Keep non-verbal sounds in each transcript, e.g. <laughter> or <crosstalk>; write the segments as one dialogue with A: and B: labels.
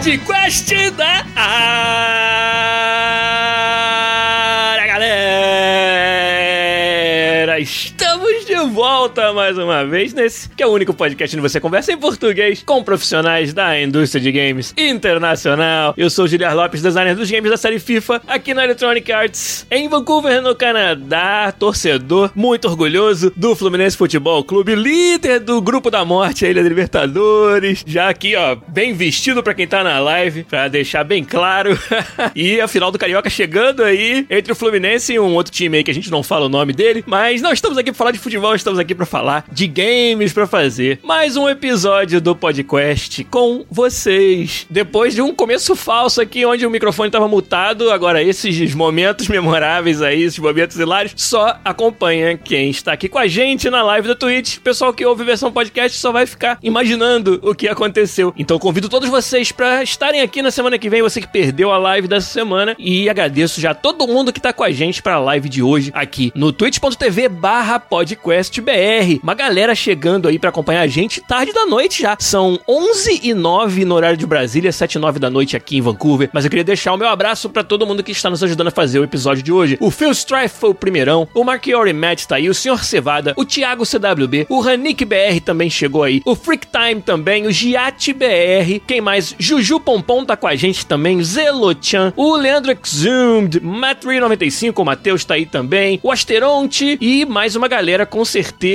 A: Podcast da volta mais uma vez nesse que é o único podcast onde você conversa em português com profissionais da indústria de games internacional. Eu sou o Giliar Lopes, designer dos games da série FIFA, aqui na Electronic Arts, em Vancouver, no Canadá. Torcedor muito orgulhoso do Fluminense Futebol Clube, líder do grupo da morte, a Ilha da Libertadores. Já aqui, ó, bem vestido pra quem tá na live, pra deixar bem claro. <laughs> e a final do Carioca chegando aí entre o Fluminense e um outro time aí que a gente não fala o nome dele. Mas não estamos aqui pra falar de futebol, estamos aqui pra falar de games, pra fazer mais um episódio do podcast com vocês. Depois de um começo falso aqui, onde o microfone estava mutado, agora esses momentos memoráveis aí, esses momentos hilários, só acompanha quem está aqui com a gente na live da Twitch. Pessoal que ouve versão podcast só vai ficar imaginando o que aconteceu. Então convido todos vocês para estarem aqui na semana que vem, você que perdeu a live dessa semana, e agradeço já todo mundo que tá com a gente para a live de hoje aqui no twitch.tv podcastbr. Uma galera chegando aí para acompanhar a gente tarde da noite já. São 11 e 9 no horário de Brasília, 7 e 9 da noite aqui em Vancouver. Mas eu queria deixar o meu abraço para todo mundo que está nos ajudando a fazer o episódio de hoje. O Phil Strife foi o primeirão, o Marchiori Matt tá aí, o Sr. Cevada, o Thiago CWB, o Ranik BR também chegou aí, o Freak Time também, o Giat BR, quem mais? Juju Pompom tá com a gente também, Zelochan, o Leandro Exhumed, Matt395, o Matheus tá aí também, o Asteronte e mais uma galera com certeza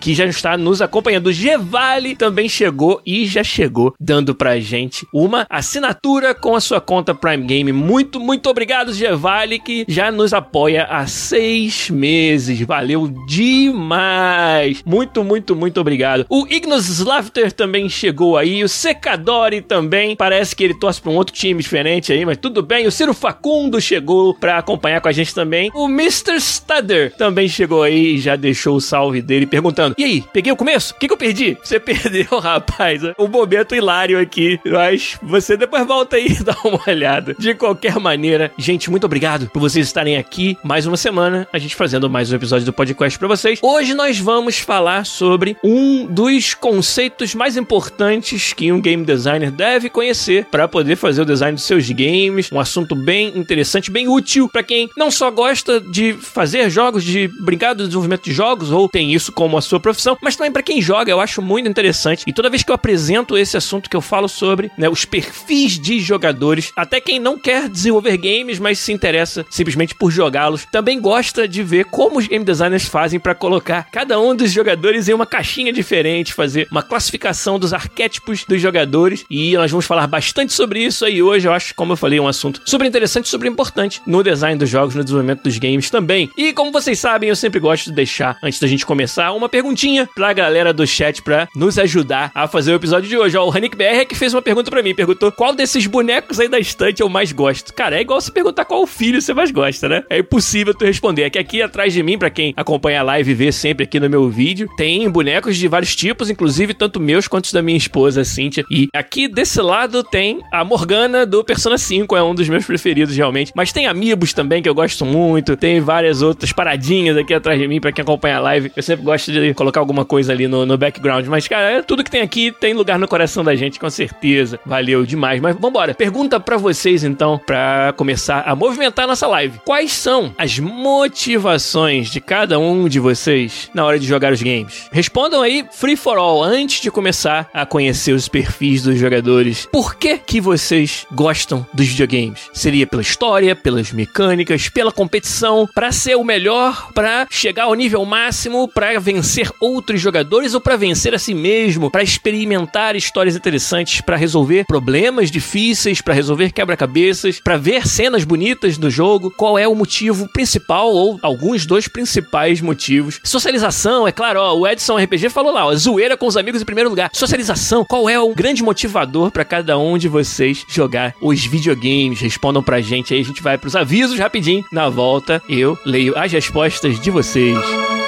A: que já está nos acompanhando. O Gevale também chegou e já chegou dando pra gente uma assinatura com a sua conta Prime Game. Muito, muito obrigado, Gevale, que já nos apoia há seis meses. Valeu demais! Muito, muito, muito obrigado. O Ignos Slafter também chegou aí. O Secadori também. Parece que ele torce pra um outro time diferente aí, mas tudo bem. O Ciro Facundo chegou pra acompanhar com a gente também. O Mr. Studer também chegou aí e já deixou o salve dele perguntando: E aí, peguei o começo? O que, que eu perdi? Você <laughs> perdeu, rapaz. O momento hilário aqui. Mas você depois volta aí e <laughs> dá uma olhada. De qualquer maneira, gente, muito obrigado por vocês estarem aqui mais uma semana, a gente fazendo mais um episódio do podcast pra vocês. Hoje nós vamos falar sobre um dos conceitos mais importantes que um game designer deve conhecer para poder fazer o design dos seus games. Um assunto bem interessante, bem útil para quem não só gosta de fazer jogos, de brincar do desenvolvimento de jogos ou tem isso como a sua profissão, mas também para quem joga, eu acho muito interessante. E toda vez que eu apresento esse assunto que eu falo sobre, né, os perfis de jogadores, até quem não quer desenvolver games, mas se interessa simplesmente por jogá-los, também gosta de ver como os game designers fazem para colocar cada um dos jogadores em uma caixinha diferente, fazer uma classificação dos arquétipos dos jogadores. E nós vamos falar bastante sobre isso aí hoje. Eu acho, como eu falei, um assunto super interessante, super importante no design dos jogos, no desenvolvimento dos games também. E como vocês sabem, eu sempre gosto de deixar, antes da gente começar, uma perguntinha pra galera do chat pra nos ajudar a fazer o episódio de hoje. Ó, o Hanik BR é que fez uma pergunta para mim, perguntou qual desses bonecos aí da estante eu mais gosto. Cara, é igual você perguntar qual filho você mais gosta, né? É impossível tu responder. É que aqui atrás de mim, para quem acompanha a live e vê sempre aqui no meu vídeo, tem bonecos de vários tipos, inclusive tanto meus quanto da minha esposa, Cynthia. E aqui desse lado tem a Morgana do Persona 5, é um dos meus preferidos realmente. Mas tem Amiibos também que eu gosto muito, tem várias outras paradinhas aqui atrás de mim para quem acompanha a live. Eu sempre gosto de colocar alguma coisa ali no, no background. Mas, cara, é tudo que tem aqui tem lugar no coração da gente, com certeza. Valeu demais. Mas vambora. Pergunta para vocês, então, para começar a movimentar nossa live. Quais são as motivações de cada um de vocês na hora de jogar os games? Respondam aí free for all antes de começar a conhecer os perfis dos jogadores. Por que que vocês gostam dos videogames? Seria pela história, pelas mecânicas, pela competição, para ser o melhor, para chegar ao nível máximo para vencer outros jogadores ou para vencer a si mesmo, para experimentar histórias interessantes, para resolver problemas difíceis, para resolver quebra-cabeças, para ver cenas bonitas do jogo. Qual é o motivo principal ou alguns dos principais motivos? Socialização, é claro, ó, o Edson RPG falou lá, ó, zoeira com os amigos em primeiro lugar. Socialização, qual é o grande motivador para cada um de vocês jogar os videogames? Respondam pra gente aí, a gente vai pros avisos rapidinho. Na volta, eu leio as respostas de vocês.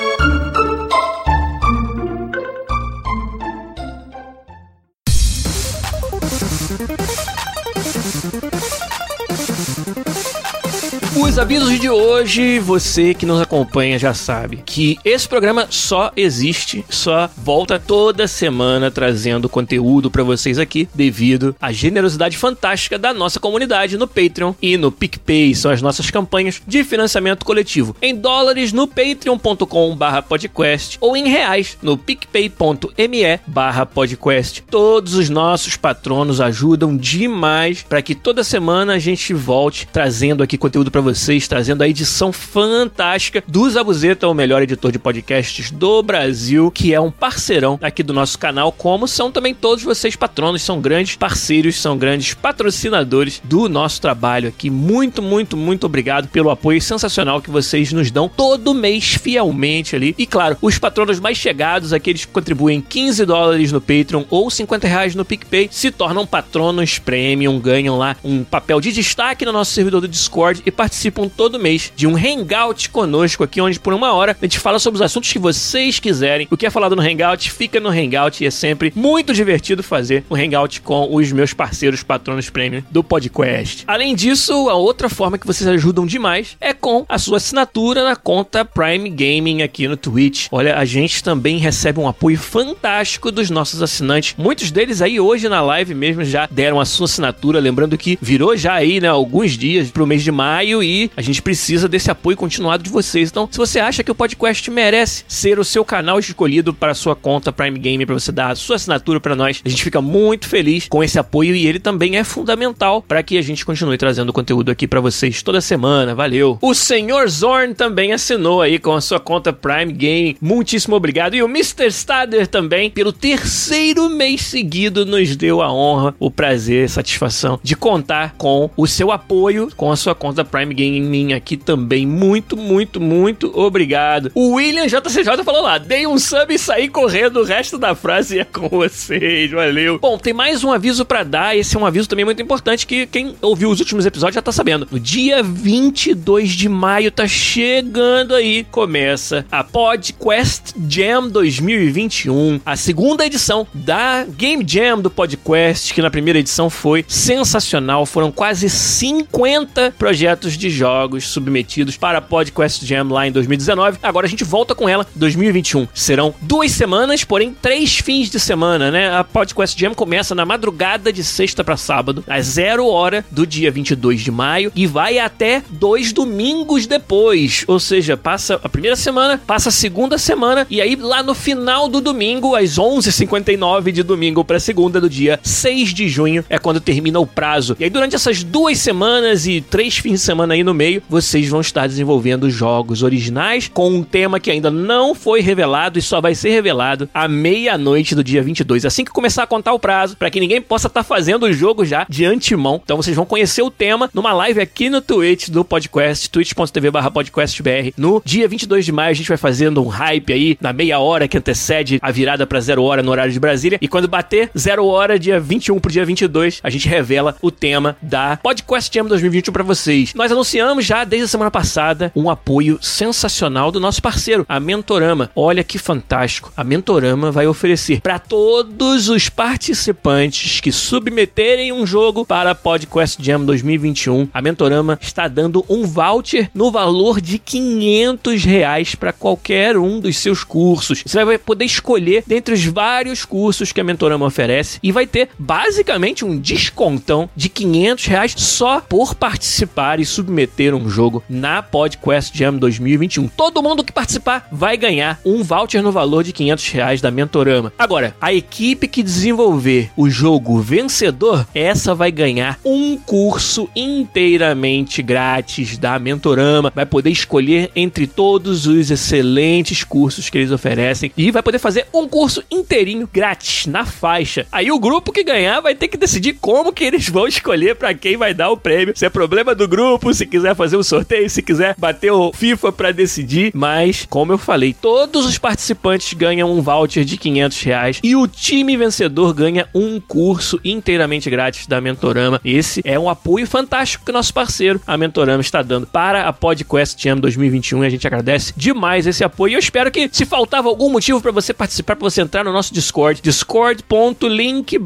A: Os avisos de hoje, você que nos acompanha já sabe que esse programa só existe, só volta toda semana trazendo conteúdo para vocês aqui devido à generosidade fantástica da nossa comunidade no Patreon e no PicPay. São as nossas campanhas de financiamento coletivo em dólares no patreon.com/podcast ou em reais no picpay.me/podcast. Todos os nossos patronos ajudam demais para que toda semana a gente volte trazendo aqui conteúdo para vocês vocês, trazendo a edição fantástica do Zabuzeta, o melhor editor de podcasts do Brasil, que é um parceirão aqui do nosso canal, como são também todos vocês patronos, são grandes parceiros, são grandes patrocinadores do nosso trabalho aqui. Muito, muito, muito obrigado pelo apoio sensacional que vocês nos dão todo mês fielmente ali. E claro, os patronos mais chegados, aqueles que contribuem 15 dólares no Patreon ou 50 reais no PicPay, se tornam patronos premium, ganham lá um papel de destaque no nosso servidor do Discord e participam participam todo mês de um hangout conosco aqui, onde por uma hora a gente fala sobre os assuntos que vocês quiserem. O que é falado no hangout, fica no hangout e é sempre muito divertido fazer um hangout com os meus parceiros patronos premium do podcast. Além disso, a outra forma que vocês ajudam demais é com a sua assinatura na conta Prime Gaming aqui no Twitch. Olha, a gente também recebe um apoio fantástico dos nossos assinantes. Muitos deles aí hoje na live mesmo já deram a sua assinatura, lembrando que virou já aí, né, alguns dias pro mês de maio e a gente precisa desse apoio continuado de vocês. Então, se você acha que o podcast merece ser o seu canal escolhido para sua conta Prime Game, para você dar a sua assinatura para nós, a gente fica muito feliz com esse apoio e ele também é fundamental para que a gente continue trazendo conteúdo aqui para vocês toda semana. Valeu! O senhor Zorn também assinou aí com a sua conta Prime Game. Muitíssimo obrigado. E o Mr. Stader também, pelo terceiro mês seguido, nos deu a honra, o prazer, a satisfação de contar com o seu apoio com a sua conta Prime Game Gaming aqui também. Muito, muito, muito obrigado. O William JCJ falou lá: dei um sub e saí correndo. O resto da frase é com vocês. Valeu. Bom, tem mais um aviso para dar. Esse é um aviso também muito importante que quem ouviu os últimos episódios já tá sabendo. No dia 22 de maio tá chegando aí. Começa a PodQuest Jam 2021, a segunda edição da Game Jam do PodQuest, que na primeira edição foi sensacional. Foram quase 50 projetos de jogos submetidos para a PodQuest Jam lá em 2019. Agora a gente volta com ela em 2021. Serão duas semanas, porém três fins de semana, né? A PodQuest Jam começa na madrugada de sexta para sábado, às zero hora do dia 22 de maio e vai até dois domingos depois. Ou seja, passa a primeira semana, passa a segunda semana e aí lá no final do domingo, às 11h59 de domingo para segunda do dia 6 de junho, é quando termina o prazo. E aí durante essas duas semanas e três fins de semana aí no meio, vocês vão estar desenvolvendo jogos originais com um tema que ainda não foi revelado e só vai ser revelado à meia-noite do dia 22. Assim que começar a contar o prazo, para que ninguém possa estar tá fazendo o jogo já de antemão. Então vocês vão conhecer o tema numa live aqui no Twitch do podcast, twitch.tv/podcastbr. No dia 22 de maio a gente vai fazendo um hype aí na meia hora que antecede a virada para zero hora no horário de Brasília. E quando bater zero hora, dia 21 pro dia 22, a gente revela o tema da Podcast Jam 2021 para vocês. Nós anunciamos anunciamos já desde a semana passada um apoio sensacional do nosso parceiro, a Mentorama. Olha que fantástico. A Mentorama vai oferecer para todos os participantes que submeterem um jogo para a PodQuest Jam 2021. A Mentorama está dando um voucher no valor de 500 reais para qualquer um dos seus cursos. Você vai poder escolher dentre os vários cursos que a Mentorama oferece e vai ter basicamente um descontão de 500 reais só por participar e submeter ter um jogo na PodQuest Jam 2021. Todo mundo que participar vai ganhar um voucher no valor de 500 reais da Mentorama. Agora, a equipe que desenvolver o jogo vencedor, essa vai ganhar um curso inteiramente grátis da Mentorama. Vai poder escolher entre todos os excelentes cursos que eles oferecem e vai poder fazer um curso inteirinho grátis na faixa. Aí o grupo que ganhar vai ter que decidir como que eles vão escolher para quem vai dar o prêmio. Se é problema do grupo, se quiser fazer um sorteio, se quiser bater o FIFA para decidir. Mas, como eu falei, todos os participantes ganham um voucher de 500 reais e o time vencedor ganha um curso inteiramente grátis da Mentorama. Esse é um apoio fantástico que nosso parceiro, a Mentorama, está dando para a PodQuest Jam 2021 e a gente agradece demais esse apoio. E eu espero que, se faltava algum motivo para você participar, para você entrar no nosso Discord, discord.link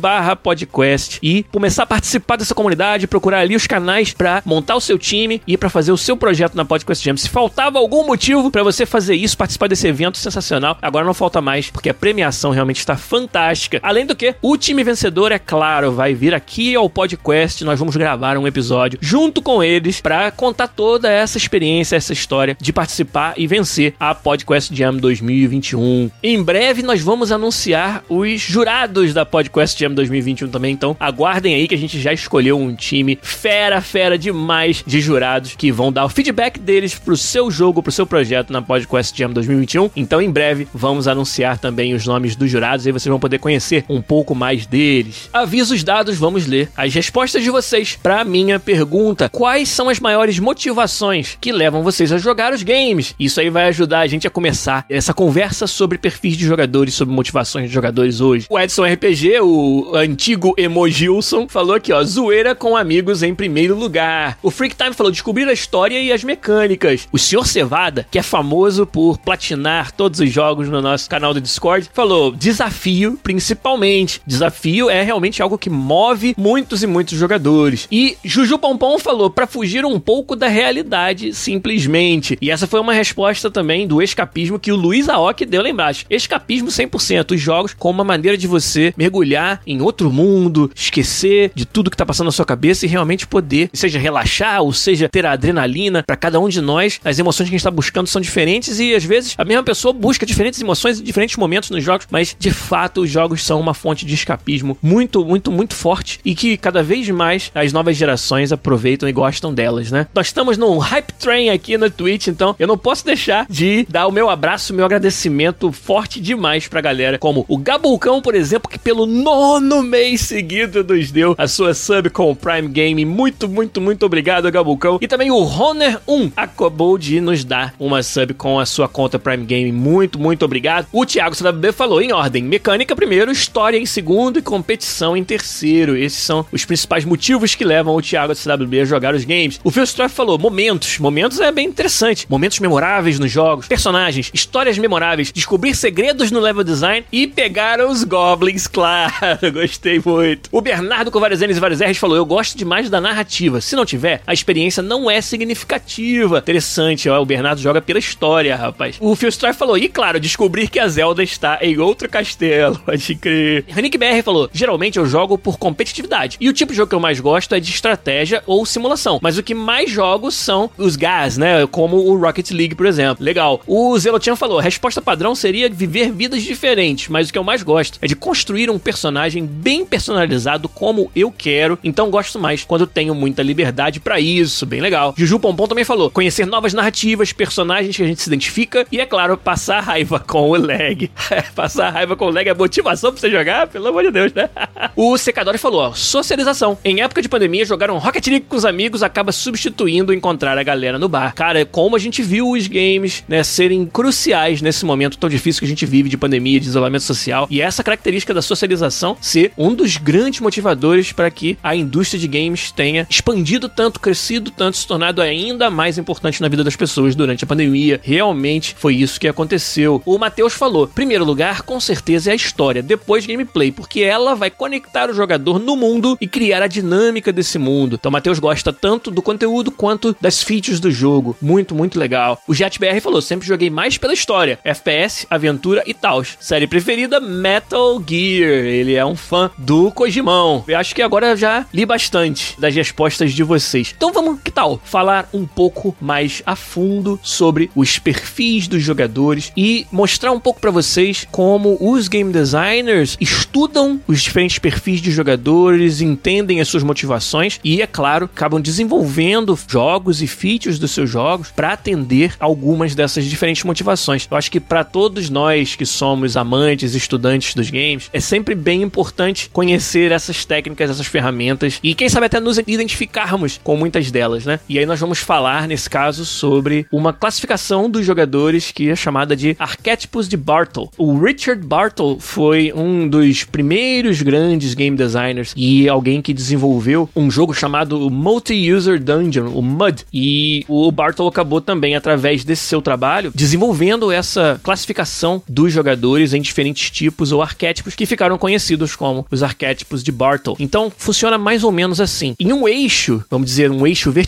A: podcast e começar a participar dessa comunidade, procurar ali os canais para montar o seu time e para fazer o seu projeto na Podcast Jam. Se faltava algum motivo para você fazer isso, participar desse evento sensacional, agora não falta mais, porque a premiação realmente está fantástica. Além do que, o time vencedor, é claro, vai vir aqui ao podcast, nós vamos gravar um episódio junto com eles para contar toda essa experiência, essa história de participar e vencer a Podcast Jam 2021. Em breve nós vamos anunciar os jurados da Podcast Jam 2021 também, então aguardem aí que a gente já escolheu um time fera, fera demais de jurados que vão dar o feedback deles pro seu jogo, pro seu projeto na Podcast Jam 2021. Então em breve vamos anunciar também os nomes dos jurados e vocês vão poder conhecer um pouco mais deles. Avisos dados, vamos ler as respostas de vocês para minha pergunta: quais são as maiores motivações que levam vocês a jogar os games? Isso aí vai ajudar a gente a começar essa conversa sobre perfis de jogadores, sobre motivações de jogadores hoje. O Edson RPG, o antigo Emojilson, falou aqui, ó, zoeira com amigos em primeiro lugar. O Freak Time falou descobrir a história e as mecânicas. O Sr. Cevada, que é famoso por platinar todos os jogos no nosso canal do Discord, falou desafio principalmente. Desafio é realmente algo que move muitos e muitos jogadores. E Juju Pompom falou para fugir um pouco da realidade, simplesmente. E essa foi uma resposta também do escapismo que o Luiz Aoki deu lá embaixo. Escapismo 100%, os jogos como uma maneira de você mergulhar em outro mundo, esquecer de tudo que tá passando na sua cabeça e realmente poder, seja relaxar ou seja ter a adrenalina. Para cada um de nós, as emoções que a gente tá buscando são diferentes e às vezes a mesma pessoa busca diferentes emoções em diferentes momentos nos jogos, mas de fato os jogos são uma fonte de escapismo muito, muito, muito forte e que cada vez mais as novas gerações aproveitam e gostam delas, né? Nós estamos num hype train aqui na Twitch, então eu não posso deixar de dar o meu abraço, o meu agradecimento forte demais pra galera, como o Gabulcão, por exemplo, que pelo nono mês seguido nos deu a sua sub com o Prime Game. Muito, muito, muito obrigado, Gabulcão. E também o Honor 1 acabou de nos dar uma sub com a sua conta Prime Game. Muito, muito obrigado. O Thiago CWB falou em ordem: mecânica primeiro, história em segundo e competição em terceiro. Esses são os principais motivos que levam o Thiago CWB a jogar os games. O Phil Stroff falou: momentos. Momentos é bem interessante. Momentos memoráveis nos jogos, personagens, histórias memoráveis, descobrir segredos no level design e pegar os goblins, <laughs> claro. Gostei muito. O Bernardo com vários N's e vários R's falou: Eu gosto demais da narrativa. Se não tiver, a experiência não é significativa. Interessante, ó. O Bernardo joga pela história, rapaz. O Phil Stroff falou: E claro, descobrir que a Zelda está em outro castelo. <laughs> Pode crer. Nick BR falou: Geralmente eu jogo por competitividade. E o tipo de jogo que eu mais gosto é de estratégia ou simulação. Mas o que mais jogo são os GAS, né? Como o Rocket League, por exemplo. Legal. O Zelotian falou: resposta padrão seria viver vidas diferentes, mas o que eu mais gosto é de construir um personagem bem personalizado como eu quero. Então gosto mais quando tenho muita liberdade para isso. Bem legal. Juju Pompom também falou: conhecer novas narrativas, personagens que a gente se identifica e, é claro, passar raiva com o lag. <laughs> passar raiva com o lag é motivação pra você jogar? Pelo amor de Deus, né? <laughs> o Secadori falou: ó, socialização. Em época de pandemia, jogar um Rocket League com os amigos acaba substituindo encontrar a galera no bar. Cara, como a gente viu os games, né, serem cruciais nesse momento tão difícil que a gente vive de pandemia, de isolamento social. E essa característica da socialização ser um dos grandes motivadores para que a indústria de games tenha expandido tanto, crescido tanto, se tornado ainda mais importante na vida das pessoas durante a pandemia. Realmente foi isso que aconteceu. O Matheus falou: primeiro lugar, com certeza é a história, depois gameplay, porque ela vai conectar o jogador no mundo e criar a dinâmica desse mundo. Então, Matheus gosta tanto do conteúdo quanto das features do jogo. Muito, muito legal. O JetBR falou: sempre joguei mais pela história, FPS, aventura e tal. Série preferida: Metal Gear. Ele é um fã do Kojimão. Eu acho que agora já li bastante das respostas de vocês. Então vamos tal? Falar um pouco mais a fundo sobre os perfis dos jogadores e mostrar um pouco para vocês como os game designers estudam os diferentes perfis de jogadores, entendem as suas motivações e, é claro, acabam desenvolvendo jogos e features dos seus jogos para atender algumas dessas diferentes motivações. Eu acho que para todos nós que somos amantes, estudantes dos games, é sempre bem importante conhecer essas técnicas, essas ferramentas e quem sabe até nos identificarmos com muitas delas, né? E aí nós vamos falar nesse caso sobre uma classificação dos jogadores que é chamada de arquétipos de Bartle. O Richard Bartle foi um dos primeiros grandes game designers e alguém que desenvolveu um jogo chamado Multi-User Dungeon, o MUD. E o Bartle acabou também, através desse seu trabalho, desenvolvendo essa classificação dos jogadores em diferentes tipos ou arquétipos que ficaram conhecidos como os arquétipos de Bartle. Então, funciona mais ou menos assim. Em um eixo, vamos dizer, um eixo vertical,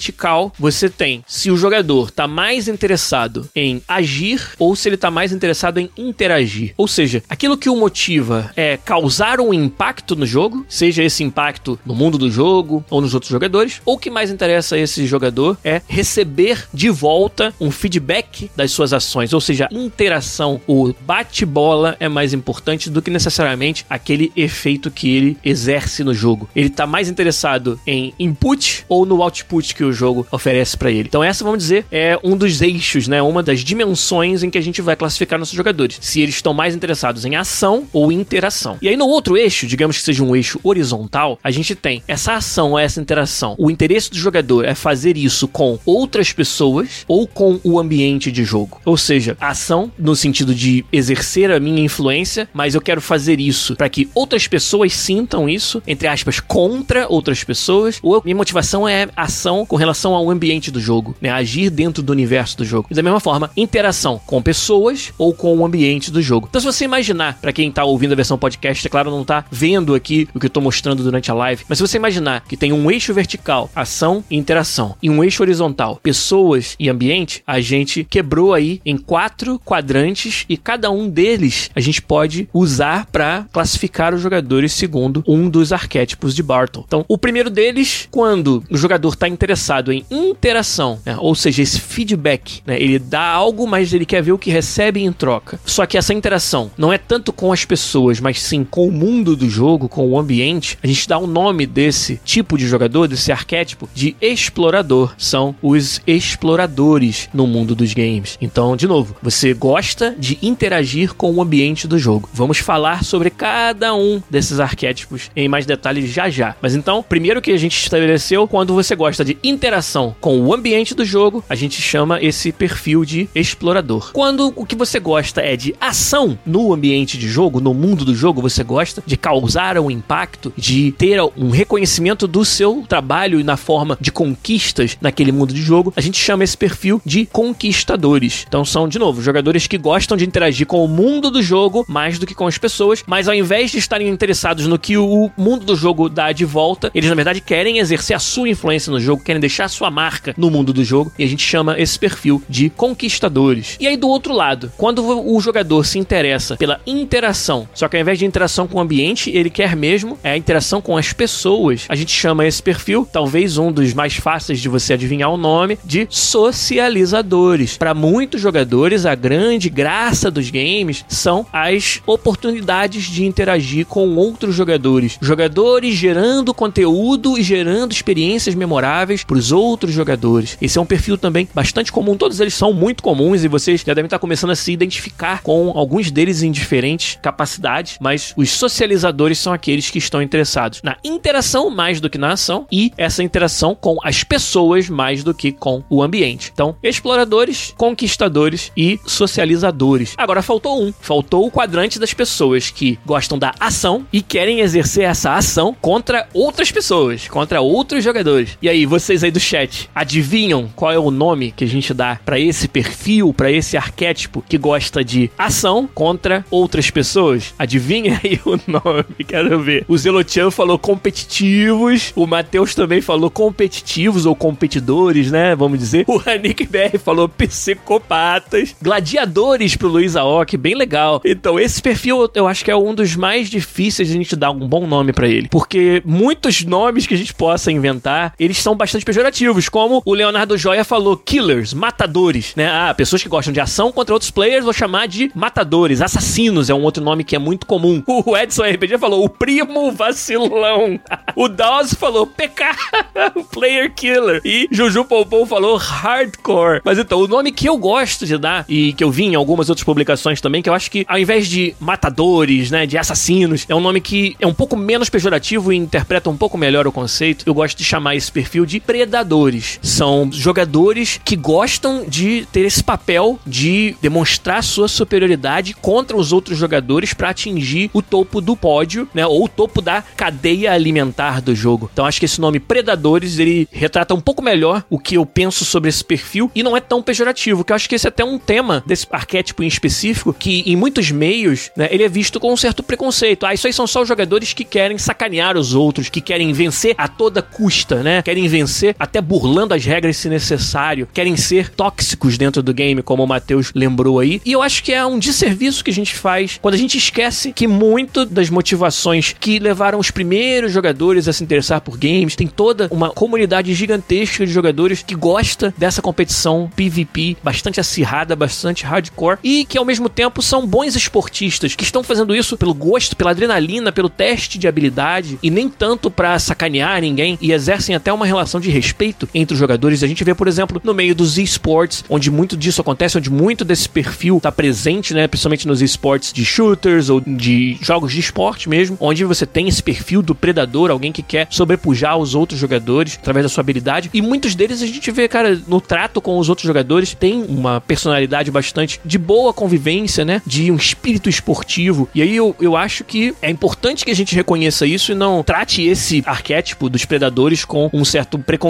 A: você tem se o jogador está mais interessado em agir ou se ele está mais interessado em interagir. Ou seja, aquilo que o motiva é causar um impacto no jogo, seja esse impacto no mundo do jogo ou nos outros jogadores, ou o que mais interessa a esse jogador é receber de volta um feedback das suas ações, ou seja, interação, o bate-bola é mais importante do que necessariamente aquele efeito que ele exerce no jogo. Ele está mais interessado em input ou no output que o jogo oferece para ele. Então essa, vamos dizer, é um dos eixos, né, uma das dimensões em que a gente vai classificar nossos jogadores. Se eles estão mais interessados em ação ou interação. E aí no outro eixo, digamos que seja um eixo horizontal, a gente tem essa ação, essa interação. O interesse do jogador é fazer isso com outras pessoas ou com o ambiente de jogo. Ou seja, ação no sentido de exercer a minha influência, mas eu quero fazer isso para que outras pessoas sintam isso, entre aspas, contra outras pessoas, ou minha motivação é ação com relação ao ambiente do jogo, né? Agir dentro do universo do jogo. E da mesma forma, interação com pessoas ou com o ambiente do jogo. Então, se você imaginar, para quem tá ouvindo a versão podcast, é claro, não tá vendo aqui o que eu tô mostrando durante a live, mas se você imaginar que tem um eixo vertical, ação e interação, e um eixo horizontal, pessoas e ambiente, a gente quebrou aí em quatro quadrantes e cada um deles a gente pode usar para classificar os jogadores segundo um dos arquétipos de Bartle. Então, o primeiro deles, quando o jogador está interessado em interação, né, ou seja, esse feedback, né, ele dá algo, mas ele quer ver o que recebe em troca. Só que essa interação não é tanto com as pessoas, mas sim com o mundo do jogo, com o ambiente. A gente dá o um nome desse tipo de jogador, desse arquétipo, de explorador. São os exploradores no mundo dos games. Então, de novo, você gosta de interagir com o ambiente do jogo. Vamos falar sobre cada um desses arquétipos em mais detalhes já já. Mas então, primeiro que a gente estabeleceu, quando você gosta de interação com o ambiente do jogo, a gente chama esse perfil de explorador. Quando o que você gosta é de ação no ambiente de jogo, no mundo do jogo, você gosta de causar um impacto, de ter um reconhecimento do seu trabalho e na forma de conquistas naquele mundo de jogo, a gente chama esse perfil de conquistadores. Então são, de novo, jogadores que gostam de interagir com o mundo do jogo mais do que com as pessoas, mas ao invés de estarem interessados no que o mundo do jogo dá de volta, eles na verdade querem exercer a sua influência no jogo, querem deixar a sua marca no mundo do jogo, e a gente chama esse perfil de conquistadores. E aí do outro lado, quando o jogador se interessa pela interação, só que ao invés de interação com o ambiente, ele quer mesmo é a interação com as pessoas, a gente chama esse perfil, talvez um dos mais fáceis de você adivinhar o nome, de socializadores. Para muitos jogadores, a grande graça dos games são as oportunidades de interagir com outros jogadores. Jogadores gerando conteúdo e gerando experiências memoráveis para os outros jogadores. Esse é um perfil também bastante comum, todos eles são muito comuns e vocês já devem estar começando a se identificar com alguns deles em diferentes capacidades, mas os socializadores são aqueles que estão interessados na interação mais do que na ação e essa interação com as pessoas mais do que com o ambiente. Então, exploradores, conquistadores e socializadores. Agora faltou um, faltou o quadrante das pessoas que gostam da ação e querem exercer essa ação contra outras pessoas, contra outros jogadores. E aí, vocês aí do chat, adivinham qual é o nome que a gente dá para esse perfil, para esse arquétipo que gosta de ação contra outras pessoas? Adivinha aí o nome, quero ver. O Zelochan falou competitivos, o Matheus também falou competitivos ou competidores, né? Vamos dizer. O Anik BR falou psicopatas. Gladiadores pro Luiz Aoki, bem legal. Então, esse perfil eu acho que é um dos mais difíceis de a gente dar um bom nome para ele. Porque muitos nomes que a gente possa inventar, eles são bastante pejorativos, como o Leonardo Joia falou, killers, matadores, né? Ah, pessoas que gostam de ação contra outros players, vou chamar de matadores, assassinos é um outro nome que é muito comum. <laughs> O Edson RPG falou, o primo vacilão. <laughs> o Dawes falou, PK, <laughs> player killer. E Juju Poupou falou, hardcore. Mas então, o nome que eu gosto de dar, e que eu vi em algumas outras publicações também, que eu acho que ao invés de matadores, né, de assassinos, é um nome que é um pouco menos pejorativo e interpreta um pouco melhor o conceito. Eu gosto de chamar esse perfil de predadores. São jogadores que gostam de ter esse papel de demonstrar sua superioridade contra os outros jogadores para atingir o topo do pódio, né, ou o topo da cadeia alimentar do jogo. Então acho que esse nome predadores ele retrata um pouco melhor o que eu penso sobre esse perfil e não é tão pejorativo, que eu acho que esse é até um tema desse arquétipo em específico que em muitos meios, né, ele é visto com um certo preconceito. Ah, isso aí são só os jogadores que querem sacanear os outros, que querem vencer a toda custa, né? Querem vencer até burlando as regras se necessário, querem ser tóxicos dentro do game, como o Matheus lembrou aí. E eu acho que é um desserviço que a gente faz quando a gente esquece que muito das motivações que levaram os primeiros jogadores a se interessar por games, tem toda uma comunidade gigantesca de jogadores que gosta dessa competição PVP bastante acirrada, bastante hardcore e que ao mesmo tempo são bons esportistas que estão fazendo isso pelo gosto, pela adrenalina, pelo teste de habilidade e nem tanto para sacanear ninguém e exercem até uma relação de respeito entre os jogadores. A gente vê, por exemplo, no meio dos esports, onde muito disso acontece, onde muito desse perfil está presente, né, principalmente nos esports de shooters ou de jogos de esporte mesmo, onde você tem esse perfil do predador, alguém que quer sobrepujar os outros jogadores através da sua habilidade. E muitos deles a gente vê, cara, no trato com os outros jogadores, tem uma personalidade bastante de boa convivência, né? De um espírito esportivo. E aí eu, eu acho que é importante que a gente reconheça isso e não trate esse arquétipo dos predadores com um certo preconceito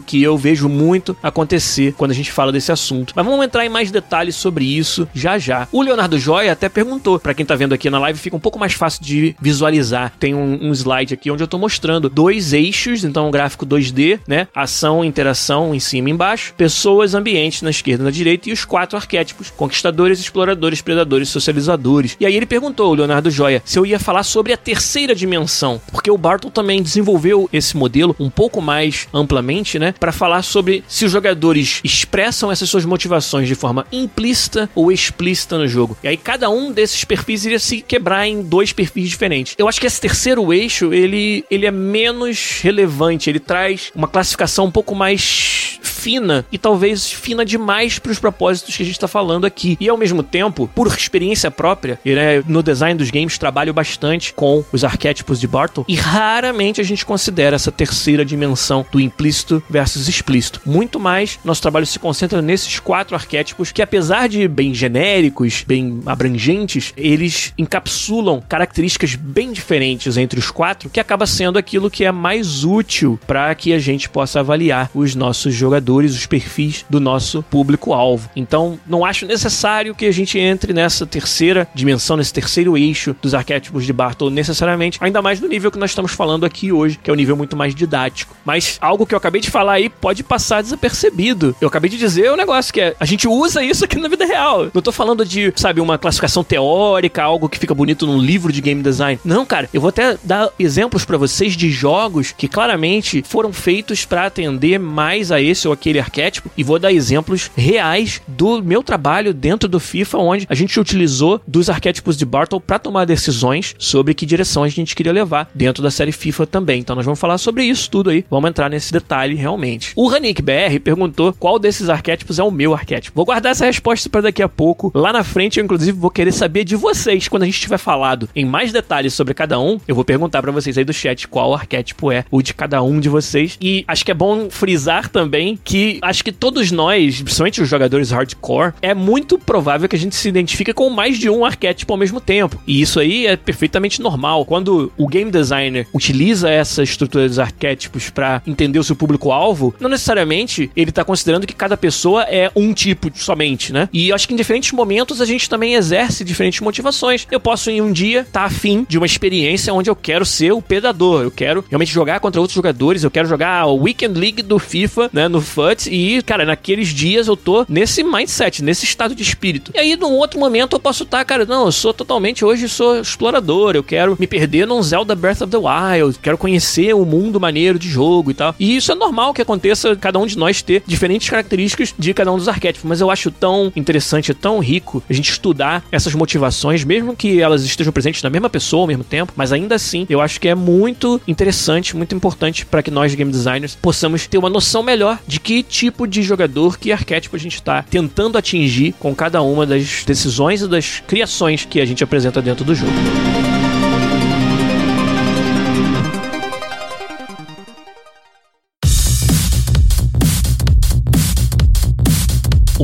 A: que eu vejo muito acontecer quando a gente fala desse assunto. Mas vamos entrar em mais detalhes sobre isso já já. O Leonardo Joia até perguntou, para quem tá vendo aqui na live, fica um pouco mais fácil de visualizar. Tem um, um slide aqui onde eu tô mostrando dois eixos, então um gráfico 2D, né? Ação, interação em cima e embaixo, pessoas, ambiente na esquerda e na direita e os quatro arquétipos: conquistadores, exploradores, predadores, socializadores. E aí ele perguntou, Leonardo Joia, se eu ia falar sobre a terceira dimensão, porque o Bartle também desenvolveu esse modelo um pouco mais amplamente, né, para falar sobre se os jogadores expressam essas suas motivações de forma implícita ou explícita no jogo. E aí cada um desses perfis iria se quebrar em dois perfis diferentes. Eu acho que esse terceiro eixo, ele, ele é menos relevante, ele traz uma classificação um pouco mais fina e talvez fina demais para os propósitos que a gente está falando aqui. E ao mesmo tempo, por experiência própria, né, no design dos games trabalho bastante com os arquétipos de Bartle e raramente a gente considera essa terceira dimensão do implícito versus explícito. Muito mais, nosso trabalho se concentra nesses quatro arquétipos que, apesar de bem genéricos, bem abrangentes, eles encapsulam características bem diferentes entre os quatro, que acaba sendo aquilo que é mais útil para que a gente possa avaliar os nossos jogadores, os perfis do nosso público-alvo. Então, não acho necessário que a gente entre nessa terceira dimensão, nesse terceiro eixo dos arquétipos de Bartol necessariamente, ainda mais no nível que nós estamos falando aqui hoje, que é um nível muito mais didático. Mas algo que eu acabei de falar aí pode passar desapercebido. Eu acabei de dizer um negócio que é, a gente usa isso aqui na vida real. Não tô falando de, sabe, uma classificação teórica, algo que fica bonito num livro de game design. Não, cara, eu vou até dar exemplos para vocês de jogos que claramente foram feitos para atender mais a esse ou aquele arquétipo e vou dar exemplos reais do meu trabalho dentro do FIFA, onde a gente utilizou dos arquétipos de Bartle para tomar decisões sobre que direção a gente queria levar dentro da série FIFA também. Então nós vamos falar sobre isso tudo aí. Vamos entrar nesse detalhe realmente. O Ranik BR perguntou qual desses arquétipos é o meu arquétipo. Vou guardar essa resposta para daqui a pouco. Lá na frente, eu inclusive vou querer saber de vocês quando a gente tiver falado em mais detalhes sobre cada um. Eu vou perguntar para vocês aí do chat qual arquétipo é o de cada um de vocês. E acho que é bom frisar também que acho que todos nós, principalmente os jogadores hardcore, é muito provável que a gente se identifique com mais de um arquétipo ao mesmo tempo. E isso aí é perfeitamente normal. Quando o game designer utiliza essa estrutura dos arquétipos para entender o seu público-alvo, não necessariamente ele tá considerando que cada pessoa é um tipo somente, né? E acho que em diferentes momentos a gente também exerce diferentes motivações. Eu posso em um dia estar tá afim de uma experiência onde eu quero ser o predador, eu quero realmente jogar contra outros jogadores, eu quero jogar a Weekend League do FIFA, né, no E, cara, naqueles dias eu tô nesse mindset, nesse estado de espírito. E aí, num outro momento, eu posso estar, tá, cara, não, eu sou totalmente, hoje sou explorador, eu quero me perder num Zelda Breath of the Wild, quero conhecer o mundo maneiro de jogo e tal. E isso é normal que aconteça, cada um de nós ter diferentes características de cada um dos arquétipos, mas eu acho tão interessante, tão rico a gente estudar essas motivações, mesmo que elas estejam presentes na mesma pessoa ao mesmo tempo, mas ainda assim, eu acho que é muito interessante, muito importante para que nós game designers possamos ter uma noção melhor de que tipo de jogador, que arquétipo a gente está tentando atingir com cada uma das decisões e das criações que a gente apresenta dentro do jogo.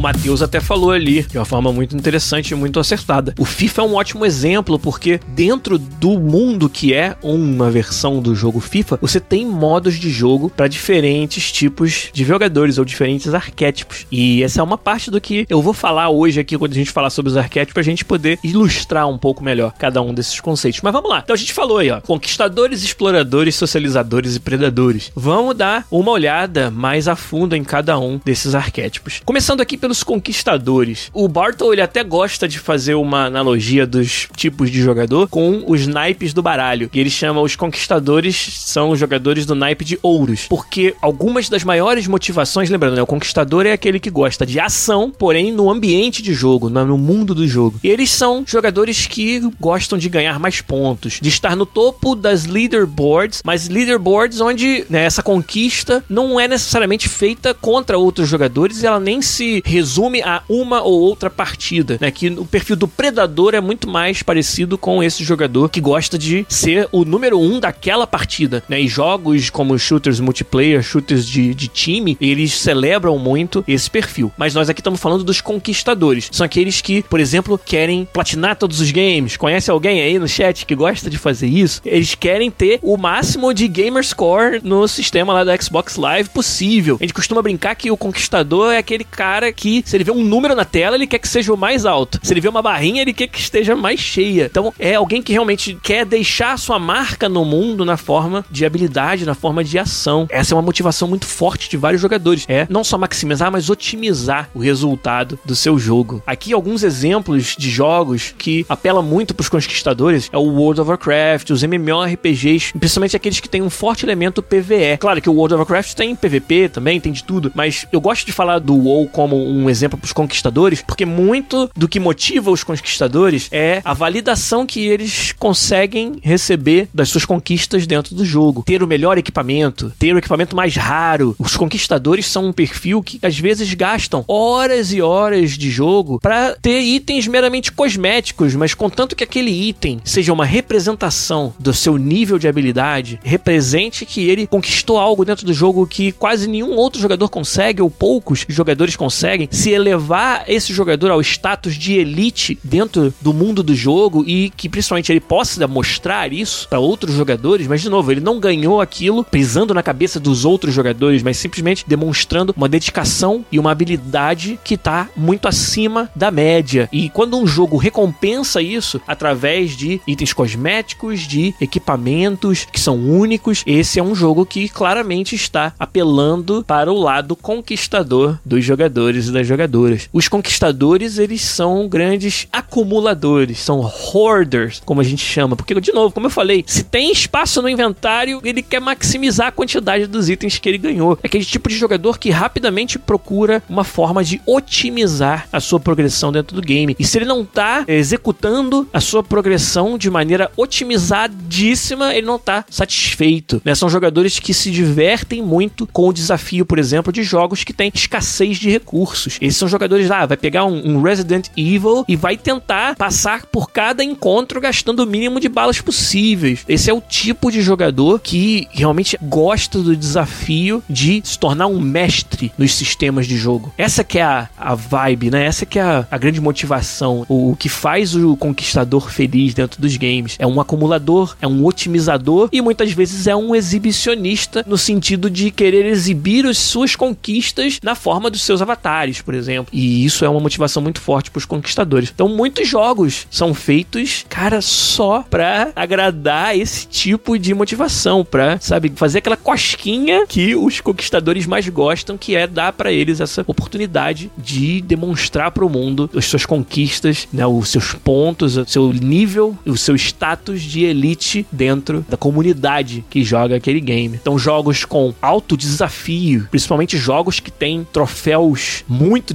A: Matheus até falou ali, de uma forma muito interessante e muito acertada. O FIFA é um ótimo exemplo, porque dentro do mundo que é uma versão do jogo FIFA, você tem modos de jogo para diferentes tipos de jogadores ou diferentes arquétipos. E essa é uma parte do que eu vou falar hoje aqui, quando a gente falar sobre os arquétipos, pra gente poder ilustrar um pouco melhor cada um desses conceitos. Mas vamos lá. Então a gente falou aí, ó, conquistadores, exploradores, socializadores e predadores. Vamos dar uma olhada mais a fundo em cada um desses arquétipos. Começando aqui pelos conquistadores. O Bartle ele até gosta de fazer uma analogia dos tipos de jogador com os naipes do baralho. E ele chama os conquistadores são os jogadores do naipe de ouros, porque algumas das maiores motivações, lembrando, né, o conquistador é aquele que gosta de ação, porém no ambiente de jogo, no mundo do jogo. E eles são jogadores que gostam de ganhar mais pontos, de estar no topo das leaderboards, mas leaderboards onde né, essa conquista não é necessariamente feita contra outros jogadores, ela nem se resume resume a uma ou outra partida, né? Que o perfil do predador é muito mais parecido com esse jogador que gosta de ser o número um daquela partida, né? E jogos como shooters multiplayer, shooters de, de time, eles celebram muito esse perfil. Mas nós aqui estamos falando dos conquistadores. São aqueles que, por exemplo, querem platinar todos os games. Conhece alguém aí no chat que gosta de fazer isso? Eles querem ter o máximo de gamer score no sistema lá da Xbox Live possível. A gente costuma brincar que o conquistador é aquele cara que se ele vê um número na tela, ele quer que seja o mais alto. Se ele vê uma barrinha, ele quer que esteja mais cheia. Então, é alguém que realmente quer deixar sua marca no mundo na forma de habilidade, na forma de ação. Essa é uma motivação muito forte de vários jogadores. É não só maximizar, mas otimizar o resultado do seu jogo. Aqui alguns exemplos de jogos que apelam muito para os conquistadores é o World of Warcraft, os MMORPGs, principalmente aqueles que têm um forte elemento PVE. Claro que o World of Warcraft tem PVP também, tem de tudo, mas eu gosto de falar do WoW como um um exemplo para os conquistadores, porque muito do que motiva os conquistadores é a validação que eles conseguem receber das suas conquistas dentro do jogo. Ter o melhor equipamento, ter o equipamento mais raro. Os conquistadores são um perfil que às vezes gastam horas e horas de jogo para ter itens meramente cosméticos, mas contanto que aquele item seja uma representação do seu nível de habilidade, represente que ele conquistou algo dentro do jogo que quase nenhum outro jogador consegue ou poucos jogadores conseguem, se elevar esse jogador ao status de elite dentro do mundo do jogo e que principalmente ele possa mostrar isso para outros jogadores, mas de novo, ele não ganhou aquilo pisando na cabeça dos outros jogadores, mas simplesmente demonstrando uma dedicação e uma habilidade que tá muito acima da média. E quando um jogo recompensa isso através de itens cosméticos, de equipamentos que são únicos, esse é um jogo que claramente está apelando para o lado conquistador dos jogadores e das jogadoras. Os conquistadores, eles são grandes acumuladores, são hoarders, como a gente chama. Porque, de novo, como eu falei, se tem espaço no inventário, ele quer maximizar a quantidade dos itens que ele ganhou. É aquele tipo de jogador que rapidamente procura uma forma de otimizar a sua progressão dentro do game. E se ele não tá executando a sua progressão de maneira otimizadíssima, ele não tá satisfeito. Né? São jogadores que se divertem muito com o desafio, por exemplo, de jogos que têm escassez de recursos. Esses são jogadores lá, ah, vai pegar um, um, Resident Evil e vai tentar passar por cada encontro gastando o mínimo de balas possíveis. Esse é o tipo de jogador que realmente gosta do desafio de se tornar um mestre nos sistemas de jogo. Essa que é a, a vibe, né? Essa que é a, a grande motivação. O, o que faz o conquistador feliz dentro dos games. É um acumulador, é um otimizador e muitas vezes é um exibicionista no sentido de querer exibir as suas conquistas na forma dos seus avatares por exemplo. E isso é uma motivação muito forte para os conquistadores. Então, muitos jogos são feitos, cara, só pra agradar esse tipo de motivação, pra, sabe, fazer aquela cosquinha que os conquistadores mais gostam, que é dar para eles essa oportunidade de demonstrar para o mundo as suas conquistas, né, os seus pontos, o seu nível, o seu status de elite dentro da comunidade que joga aquele game. Então, jogos com alto desafio, principalmente jogos que têm troféus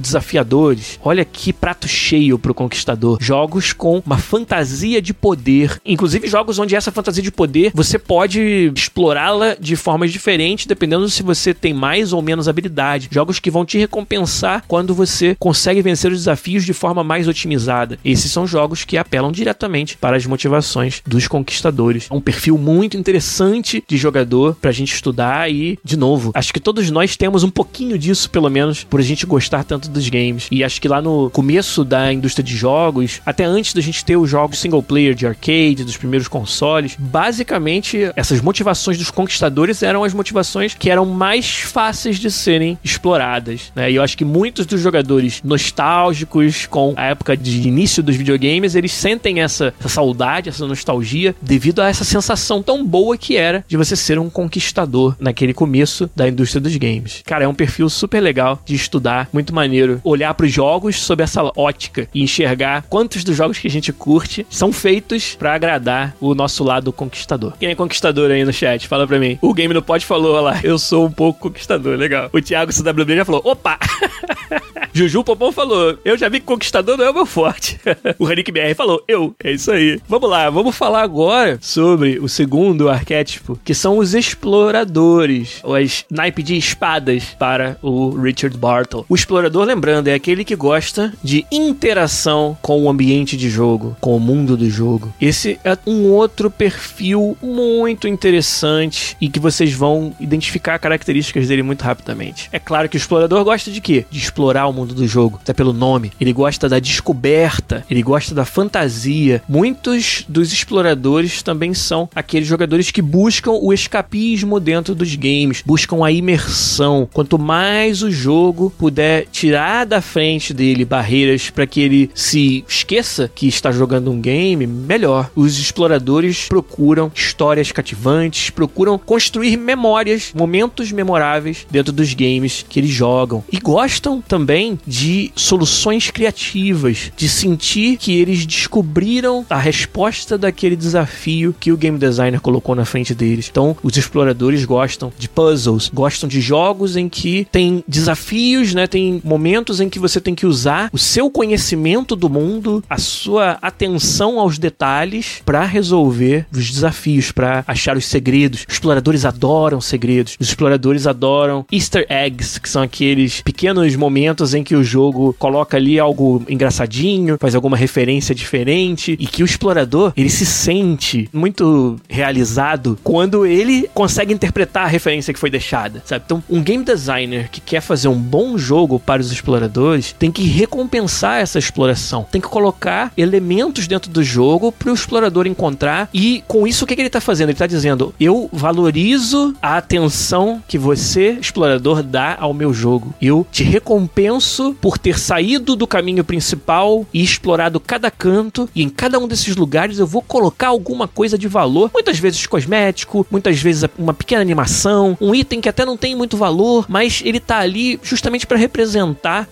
A: desafiadores. Olha que prato cheio pro conquistador. Jogos com uma fantasia de poder, inclusive jogos onde essa fantasia de poder você pode explorá-la de formas diferentes dependendo se você tem mais ou menos habilidade. Jogos que vão te recompensar quando você consegue vencer os desafios de forma mais otimizada. Esses são jogos que apelam diretamente para as motivações dos conquistadores. É um perfil muito interessante de jogador pra gente estudar e, de novo, acho que todos nós temos um pouquinho disso, pelo menos, por a gente gostar tanto dos games. E acho que lá no começo da indústria de jogos, até antes da gente ter os jogos single player de arcade, dos primeiros consoles, basicamente essas motivações dos conquistadores eram as motivações que eram mais fáceis de serem exploradas. Né? E eu acho que muitos dos jogadores nostálgicos com a época de início dos videogames, eles sentem essa, essa saudade, essa nostalgia, devido a essa sensação tão boa que era de você ser um conquistador naquele começo da indústria dos games. Cara, é um perfil super legal de estudar, muito maneiro. Olhar para os jogos sob essa ótica e enxergar quantos dos jogos que a gente curte são feitos para agradar o nosso lado conquistador. Quem é conquistador aí no chat? Fala pra mim. O Game no Pod falou lá, eu sou um pouco conquistador, legal. O Thiago CWB já falou, opa! <laughs> Juju Popom falou, eu já vi que conquistador não é o meu forte. <laughs> o Hanik BR falou, eu. É isso aí. Vamos lá, vamos falar agora sobre o segundo arquétipo, que são os exploradores, as naipe de espadas para o Richard Bartle. O explorador, lembrando, é aquele que gosta de interação com o ambiente de jogo, com o mundo do jogo. Esse é um outro perfil muito interessante e que vocês vão identificar características dele muito rapidamente. É claro que o explorador gosta de quê? De explorar o mundo do jogo, até pelo nome. Ele gosta da descoberta, ele gosta da fantasia. Muitos dos exploradores também são aqueles jogadores que buscam o escapismo dentro dos games, buscam a imersão. Quanto mais o jogo puder tirar da frente dele barreiras para que ele se esqueça que está jogando um game, melhor. Os exploradores procuram histórias cativantes, procuram construir memórias, momentos memoráveis dentro dos games que eles jogam. E gostam também de soluções criativas, de sentir que eles descobriram a resposta daquele desafio que o game designer colocou na frente deles. Então, os exploradores gostam de puzzles, gostam de jogos em que tem desafios, né? Tem momentos em que você tem que usar o seu conhecimento do mundo, a sua atenção aos detalhes para resolver os desafios, para achar os segredos. Os exploradores adoram segredos. Os exploradores adoram Easter eggs, que são aqueles pequenos momentos em que o jogo coloca ali algo engraçadinho, faz alguma referência diferente e que o explorador, ele se sente muito realizado quando ele consegue interpretar a referência que foi deixada, sabe? Então, um game designer que quer fazer um bom jogo para os exploradores tem que recompensar essa exploração, tem que colocar elementos dentro do jogo para o explorador encontrar e com isso o que, que ele está fazendo? Ele está dizendo: eu valorizo a atenção que você, explorador, dá ao meu jogo. Eu te recompenso por ter saído do caminho principal e explorado cada canto e em cada um desses lugares eu vou colocar alguma coisa de valor, muitas vezes cosmético, muitas vezes uma pequena animação, um item que até não tem muito valor, mas ele tá ali justamente para representar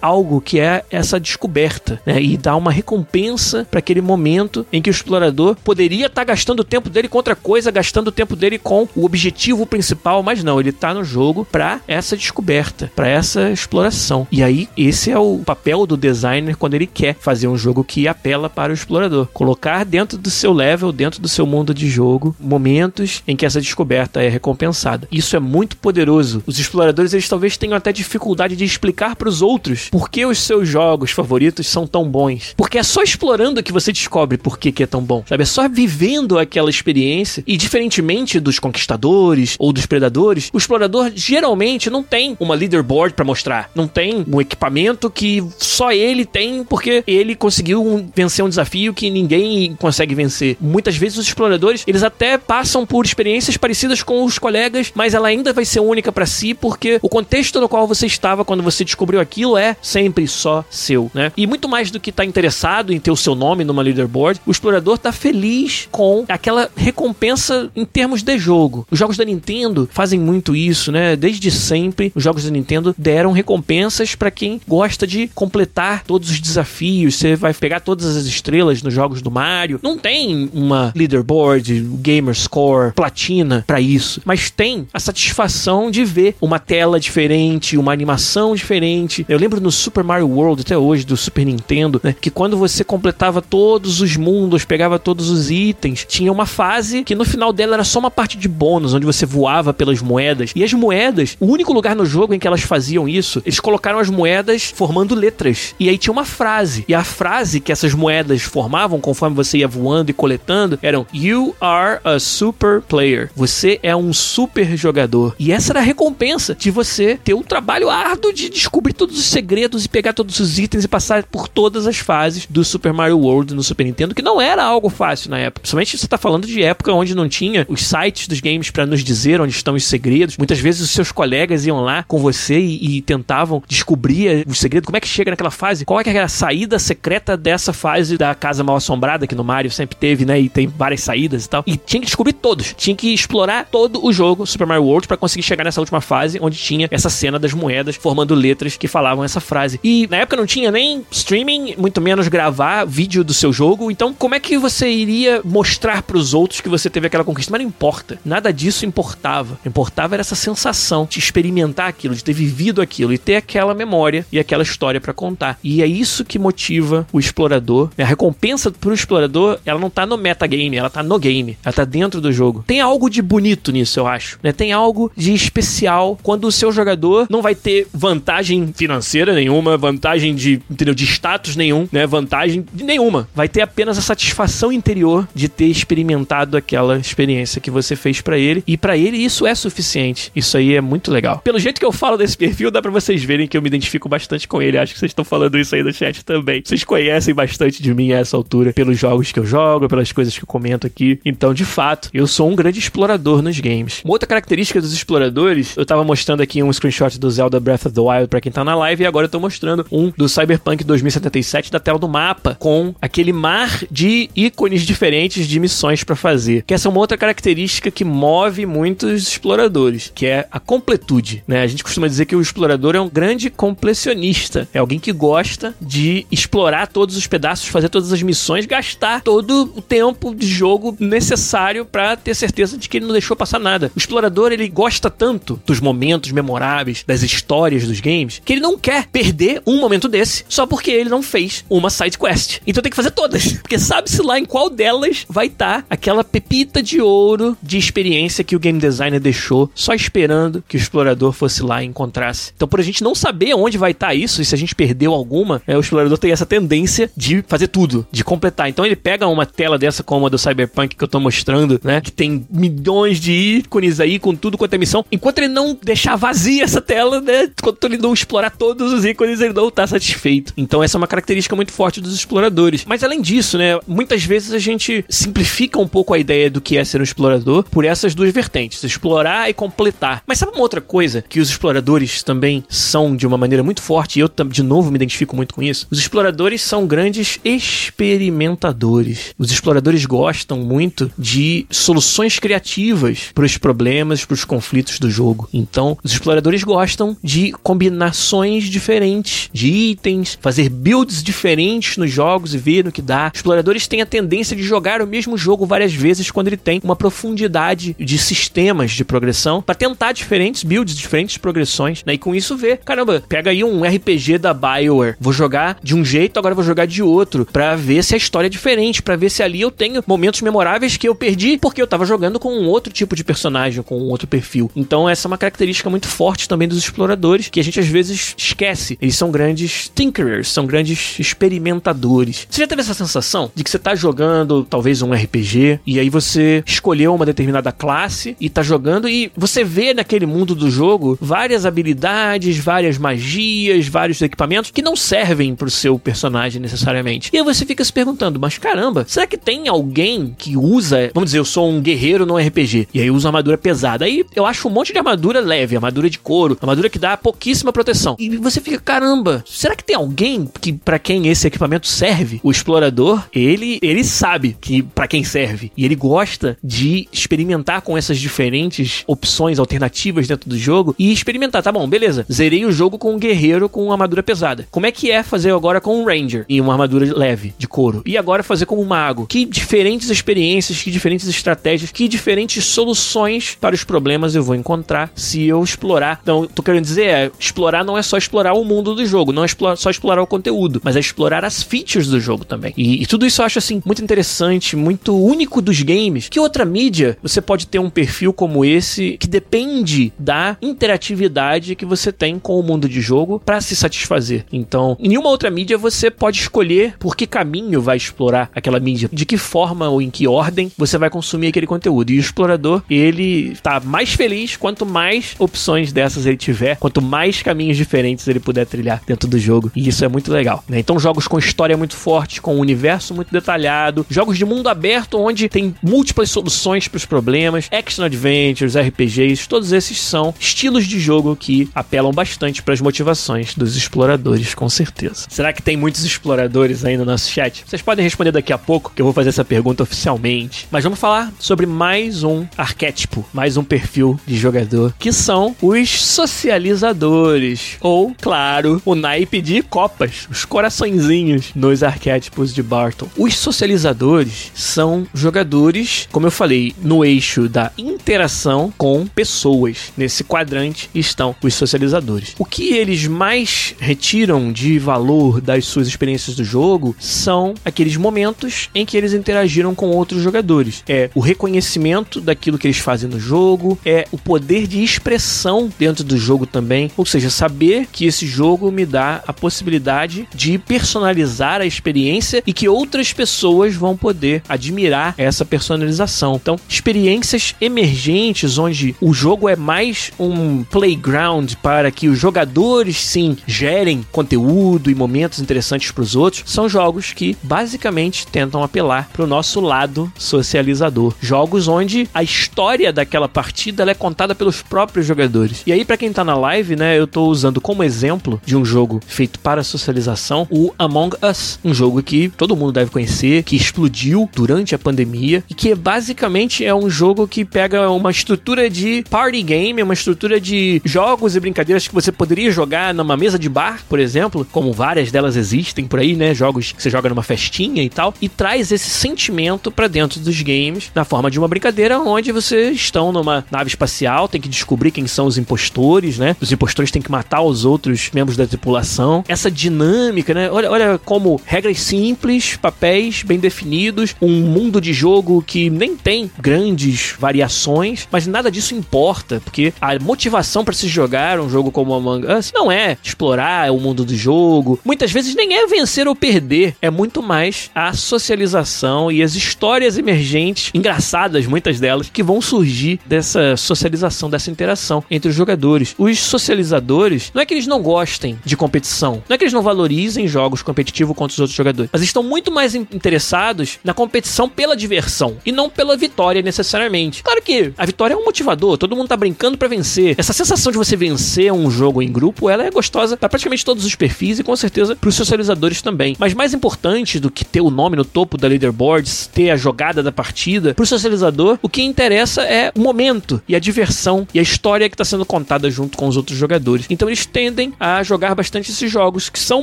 A: algo que é essa descoberta, né? E dar uma recompensa para aquele momento em que o explorador poderia estar tá gastando o tempo dele com outra coisa, gastando o tempo dele com o objetivo principal, mas não, ele tá no jogo para essa descoberta, para essa exploração. E aí esse é o papel do designer quando ele quer fazer um jogo que apela para o explorador, colocar dentro do seu level, dentro do seu mundo de jogo, momentos em que essa descoberta é recompensada. Isso é muito poderoso. Os exploradores eles talvez tenham até dificuldade de explicar para os outros por que os seus jogos favoritos são tão bons. Porque é só explorando que você descobre por que, que é tão bom. Sabe? É só vivendo aquela experiência. E diferentemente dos conquistadores ou dos predadores, o explorador geralmente não tem uma leaderboard para mostrar. Não tem um equipamento que só ele tem porque ele conseguiu vencer um desafio que ninguém consegue vencer. Muitas vezes os exploradores, eles até passam por experiências parecidas com os colegas, mas ela ainda vai ser única para si porque o contexto no qual você estava quando você descobriu aquilo é sempre só seu, né? E muito mais do que estar tá interessado em ter o seu nome numa leaderboard, o explorador tá feliz com aquela recompensa em termos de jogo. Os jogos da Nintendo fazem muito isso, né? Desde sempre, os jogos da Nintendo deram recompensas para quem gosta de completar todos os desafios. Você vai pegar todas as estrelas nos jogos do Mario. Não tem uma leaderboard, gamer score, platina para isso, mas tem a satisfação de ver uma tela diferente, uma animação diferente. Eu lembro no Super Mario World até hoje do Super Nintendo, né, que quando você completava todos os mundos, pegava todos os itens, tinha uma fase que no final dela era só uma parte de bônus, onde você voava pelas moedas. E as moedas, o único lugar no jogo em que elas faziam isso, eles colocaram as moedas formando letras. E aí tinha uma frase. E a frase que essas moedas formavam conforme você ia voando e coletando eram You are a super player. Você é um super jogador. E essa era a recompensa de você ter um trabalho árduo de descobrir todos os segredos e pegar todos os itens e passar por todas as fases do Super Mario World no Super Nintendo, que não era algo fácil na época. Principalmente você tá falando de época onde não tinha os sites dos games para nos dizer onde estão os segredos. Muitas vezes os seus colegas iam lá com você e, e tentavam descobrir os segredos. Como é que chega naquela fase? Qual é era a saída secreta dessa fase da casa mal assombrada que no Mario sempre teve, né? E tem várias saídas e tal. E tinha que descobrir todos. Tinha que explorar todo o jogo Super Mario World para conseguir chegar nessa última fase onde tinha essa cena das moedas formando letras que falavam essa frase. E na época não tinha nem streaming, muito menos gravar vídeo do seu jogo. Então, como é que você iria mostrar para os outros que você teve aquela conquista? Mas não importa. Nada disso importava. Importava era essa sensação de experimentar aquilo, de ter vivido aquilo e ter aquela memória e aquela história para contar. E é isso que motiva o explorador. A recompensa pro explorador, ela não tá no metagame, ela tá no game. Ela tá dentro do jogo. Tem algo de bonito nisso, eu acho. Né? Tem algo de especial quando o seu jogador não vai ter vantagem financeira nenhuma, vantagem de, entendeu, de status nenhum, né? Vantagem de nenhuma. Vai ter apenas a satisfação interior de ter experimentado aquela experiência que você fez para ele. E para ele isso é suficiente. Isso aí é muito legal. Pelo jeito que eu falo desse perfil, dá para vocês verem que eu me identifico bastante com ele. Acho que vocês estão falando isso aí no chat também. Vocês conhecem bastante de mim a essa altura, pelos jogos que eu jogo, pelas coisas que eu comento aqui. Então, de fato, eu sou um grande explorador nos games. Uma outra característica dos exploradores, eu tava mostrando aqui um screenshot do Zelda Breath of the Wild para quem tá na live e agora eu tô mostrando um do Cyberpunk 2077 da tela do mapa com aquele mar de ícones diferentes de missões para fazer. Que essa é uma outra característica que move muitos exploradores, que é a completude, né? A gente costuma dizer que o explorador é um grande completionista, é alguém que gosta de explorar todos os pedaços, fazer todas as missões, gastar todo o tempo de jogo necessário para ter certeza de que ele não deixou passar nada. O explorador, ele gosta tanto dos momentos memoráveis, das histórias dos games, que ele não quer perder um momento desse só porque ele não fez uma side quest. Então tem que fazer todas, <laughs> porque sabe-se lá em qual delas vai estar tá aquela pepita de ouro de experiência que o game designer deixou só esperando que o explorador fosse lá e encontrasse. Então, por a gente não saber onde vai estar tá isso, e se a gente perdeu alguma, é, o explorador tem essa tendência de fazer tudo, de completar. Então ele pega uma tela dessa como a do Cyberpunk que eu tô mostrando, né? Que tem milhões de ícones aí com tudo quanto é missão. Enquanto ele não deixar vazia essa tela, né? Enquanto ele não explorar todos os ícones, ele não tá satisfeito. Então essa é uma característica muito forte dos exploradores. Mas além disso, né? Muitas vezes a gente simplifica um pouco a ideia do que é ser um explorador por essas duas vertentes: explorar e completar. Mas sabe uma outra coisa que os exploradores também são de uma maneira muito forte, e eu de novo me identifico muito com isso? Os exploradores são grandes experimentadores. Os exploradores gostam muito de soluções criativas para os problemas, para os conflitos do jogo. Então, os exploradores gostam de combinações diferentes de itens, fazer builds diferentes nos jogos e ver no que dá. Exploradores têm a tendência de jogar o mesmo jogo várias vezes quando ele tem uma profundidade de sistemas de progressão para tentar diferentes builds, diferentes progressões, né? E com isso ver, caramba, pega aí um RPG da BioWare, vou jogar de um jeito, agora vou jogar de outro, para ver se a história é diferente, para ver se ali eu tenho momentos memoráveis que eu perdi porque eu tava jogando com um outro tipo de personagem, com um outro perfil. Então essa é uma característica muito forte também dos exploradores, que a gente às vezes esquece. Eles são grandes tinkerers, são grandes experimentadores. Você já teve essa sensação de que você tá jogando talvez um RPG e aí você escolheu uma determinada classe e tá jogando e você vê naquele mundo do jogo várias habilidades, várias magias, vários equipamentos que não servem pro seu personagem necessariamente. E aí você fica se perguntando, mas caramba, será que tem alguém que usa, vamos dizer, eu sou um guerreiro no RPG e aí uso armadura pesada. Aí eu acho um monte de armadura leve, armadura de couro, armadura que dá pouquíssima proteção E você fica, caramba, será que tem alguém que para quem esse equipamento serve? O explorador, ele ele sabe que para quem serve e ele gosta de experimentar com essas diferentes opções alternativas dentro do jogo e experimentar, tá bom, beleza. Zerei o jogo com um guerreiro com uma armadura pesada. Como é que é fazer agora com um ranger e uma armadura leve de couro? E agora fazer com um mago? Que diferentes experiências, que diferentes estratégias, que diferentes soluções para os problemas eu vou encontrar se eu explorar. Então, tô querendo dizer, é, explorar não é só explorar o mundo do jogo, não é só explorar o conteúdo, mas é explorar as features do jogo também. E, e tudo isso eu acho assim muito interessante, muito único dos games. Que outra mídia você pode ter um perfil como esse que depende da interatividade que você tem com o mundo de jogo para se satisfazer. Então, em nenhuma outra mídia você pode escolher por que caminho vai explorar aquela mídia, de que forma ou em que ordem você vai consumir aquele conteúdo. E o explorador, ele tá mais feliz quanto mais opções dessas ele tiver, quanto mais caminhos diferentes ele puder trilhar dentro do jogo. E isso é muito legal, né? Então, jogos com história muito forte, com um universo muito detalhado, jogos de mundo aberto onde tem múltiplas soluções para os problemas, action adventures, RPGs, todos esses são estilos de jogo que apelam bastante para as motivações dos exploradores, com certeza. Será que tem muitos exploradores aí no nosso chat? Vocês podem responder daqui a pouco, que eu vou fazer essa pergunta oficialmente. Mas vamos falar sobre mais um arquétipo, mais um perfil de jogador, que são os socializadores. Ou, claro, o naipe de copas, os coraçõezinhos nos arquétipos de Barton. Os socializadores são jogadores, como eu falei, no eixo da interação com pessoas. Nesse quadrante estão os socializadores. O que eles mais retiram de valor das suas experiências do jogo são aqueles momentos em que eles interagiram com outros jogadores. É o reconhecimento daquilo que eles fazem no jogo, é o poder de expressão dentro do jogo também, ou seja, saber que esse jogo me dá a possibilidade de personalizar a experiência e que outras pessoas vão poder admirar essa personalização. Então, experiências emergentes onde o jogo é mais um playground para que os jogadores sim gerem conteúdo e momentos interessantes para os outros, são jogos que basicamente tentam apelar para o nosso lado socializador. Jogos onde a história daquela partida é contada pelos próprios jogadores. E aí, para quem tá na live, né, eu tô usando como exemplo de um jogo feito para socialização o Among Us, um jogo que todo mundo deve conhecer, que explodiu durante a pandemia e que basicamente é um jogo que pega uma estrutura de party game, uma estrutura de jogos e brincadeiras que você poderia jogar numa mesa de bar, por exemplo, como várias delas existem por aí, né, jogos que você joga numa festinha e tal, e traz esse sentimento para dentro dos games na forma de uma brincadeira onde vocês estão numa nave espacial, tem que descobrir quem são os impostores, né? Os impostores têm que matar os outros membros da tripulação. Essa dinâmica, né? Olha, olha como regras simples, papéis bem definidos, um mundo de jogo que nem tem grandes variações, mas nada disso importa, porque a motivação para se jogar um jogo como Among Us não é explorar o mundo do jogo, muitas vezes nem é vencer ou perder, é muito mais a socialização e as histórias emergentes, engraçadas muitas delas, que vão surgir dessa socialização, dessa interação entre os jogadores. Os socializadores, não é que eles não gostem de competição, não é que eles não valorizem jogos competitivos contra os outros jogadores, mas estão muito mais interessados na competição pela diversão e não pela vitória necessariamente. Claro que a vitória é um motivador, todo mundo tá brincando para vencer. Essa sensação de você vencer um jogo em grupo, ela é gostosa para praticamente todos os perfis e com certeza para os socializadores também. Mas mais importante do que ter o nome no topo da leaderboards, ter a jogada da partida, pro socializador, o que interessa é o momento e a diversão e a história que está sendo contada junto com os outros jogadores. Então eles tendem a jogar bastante esses jogos que são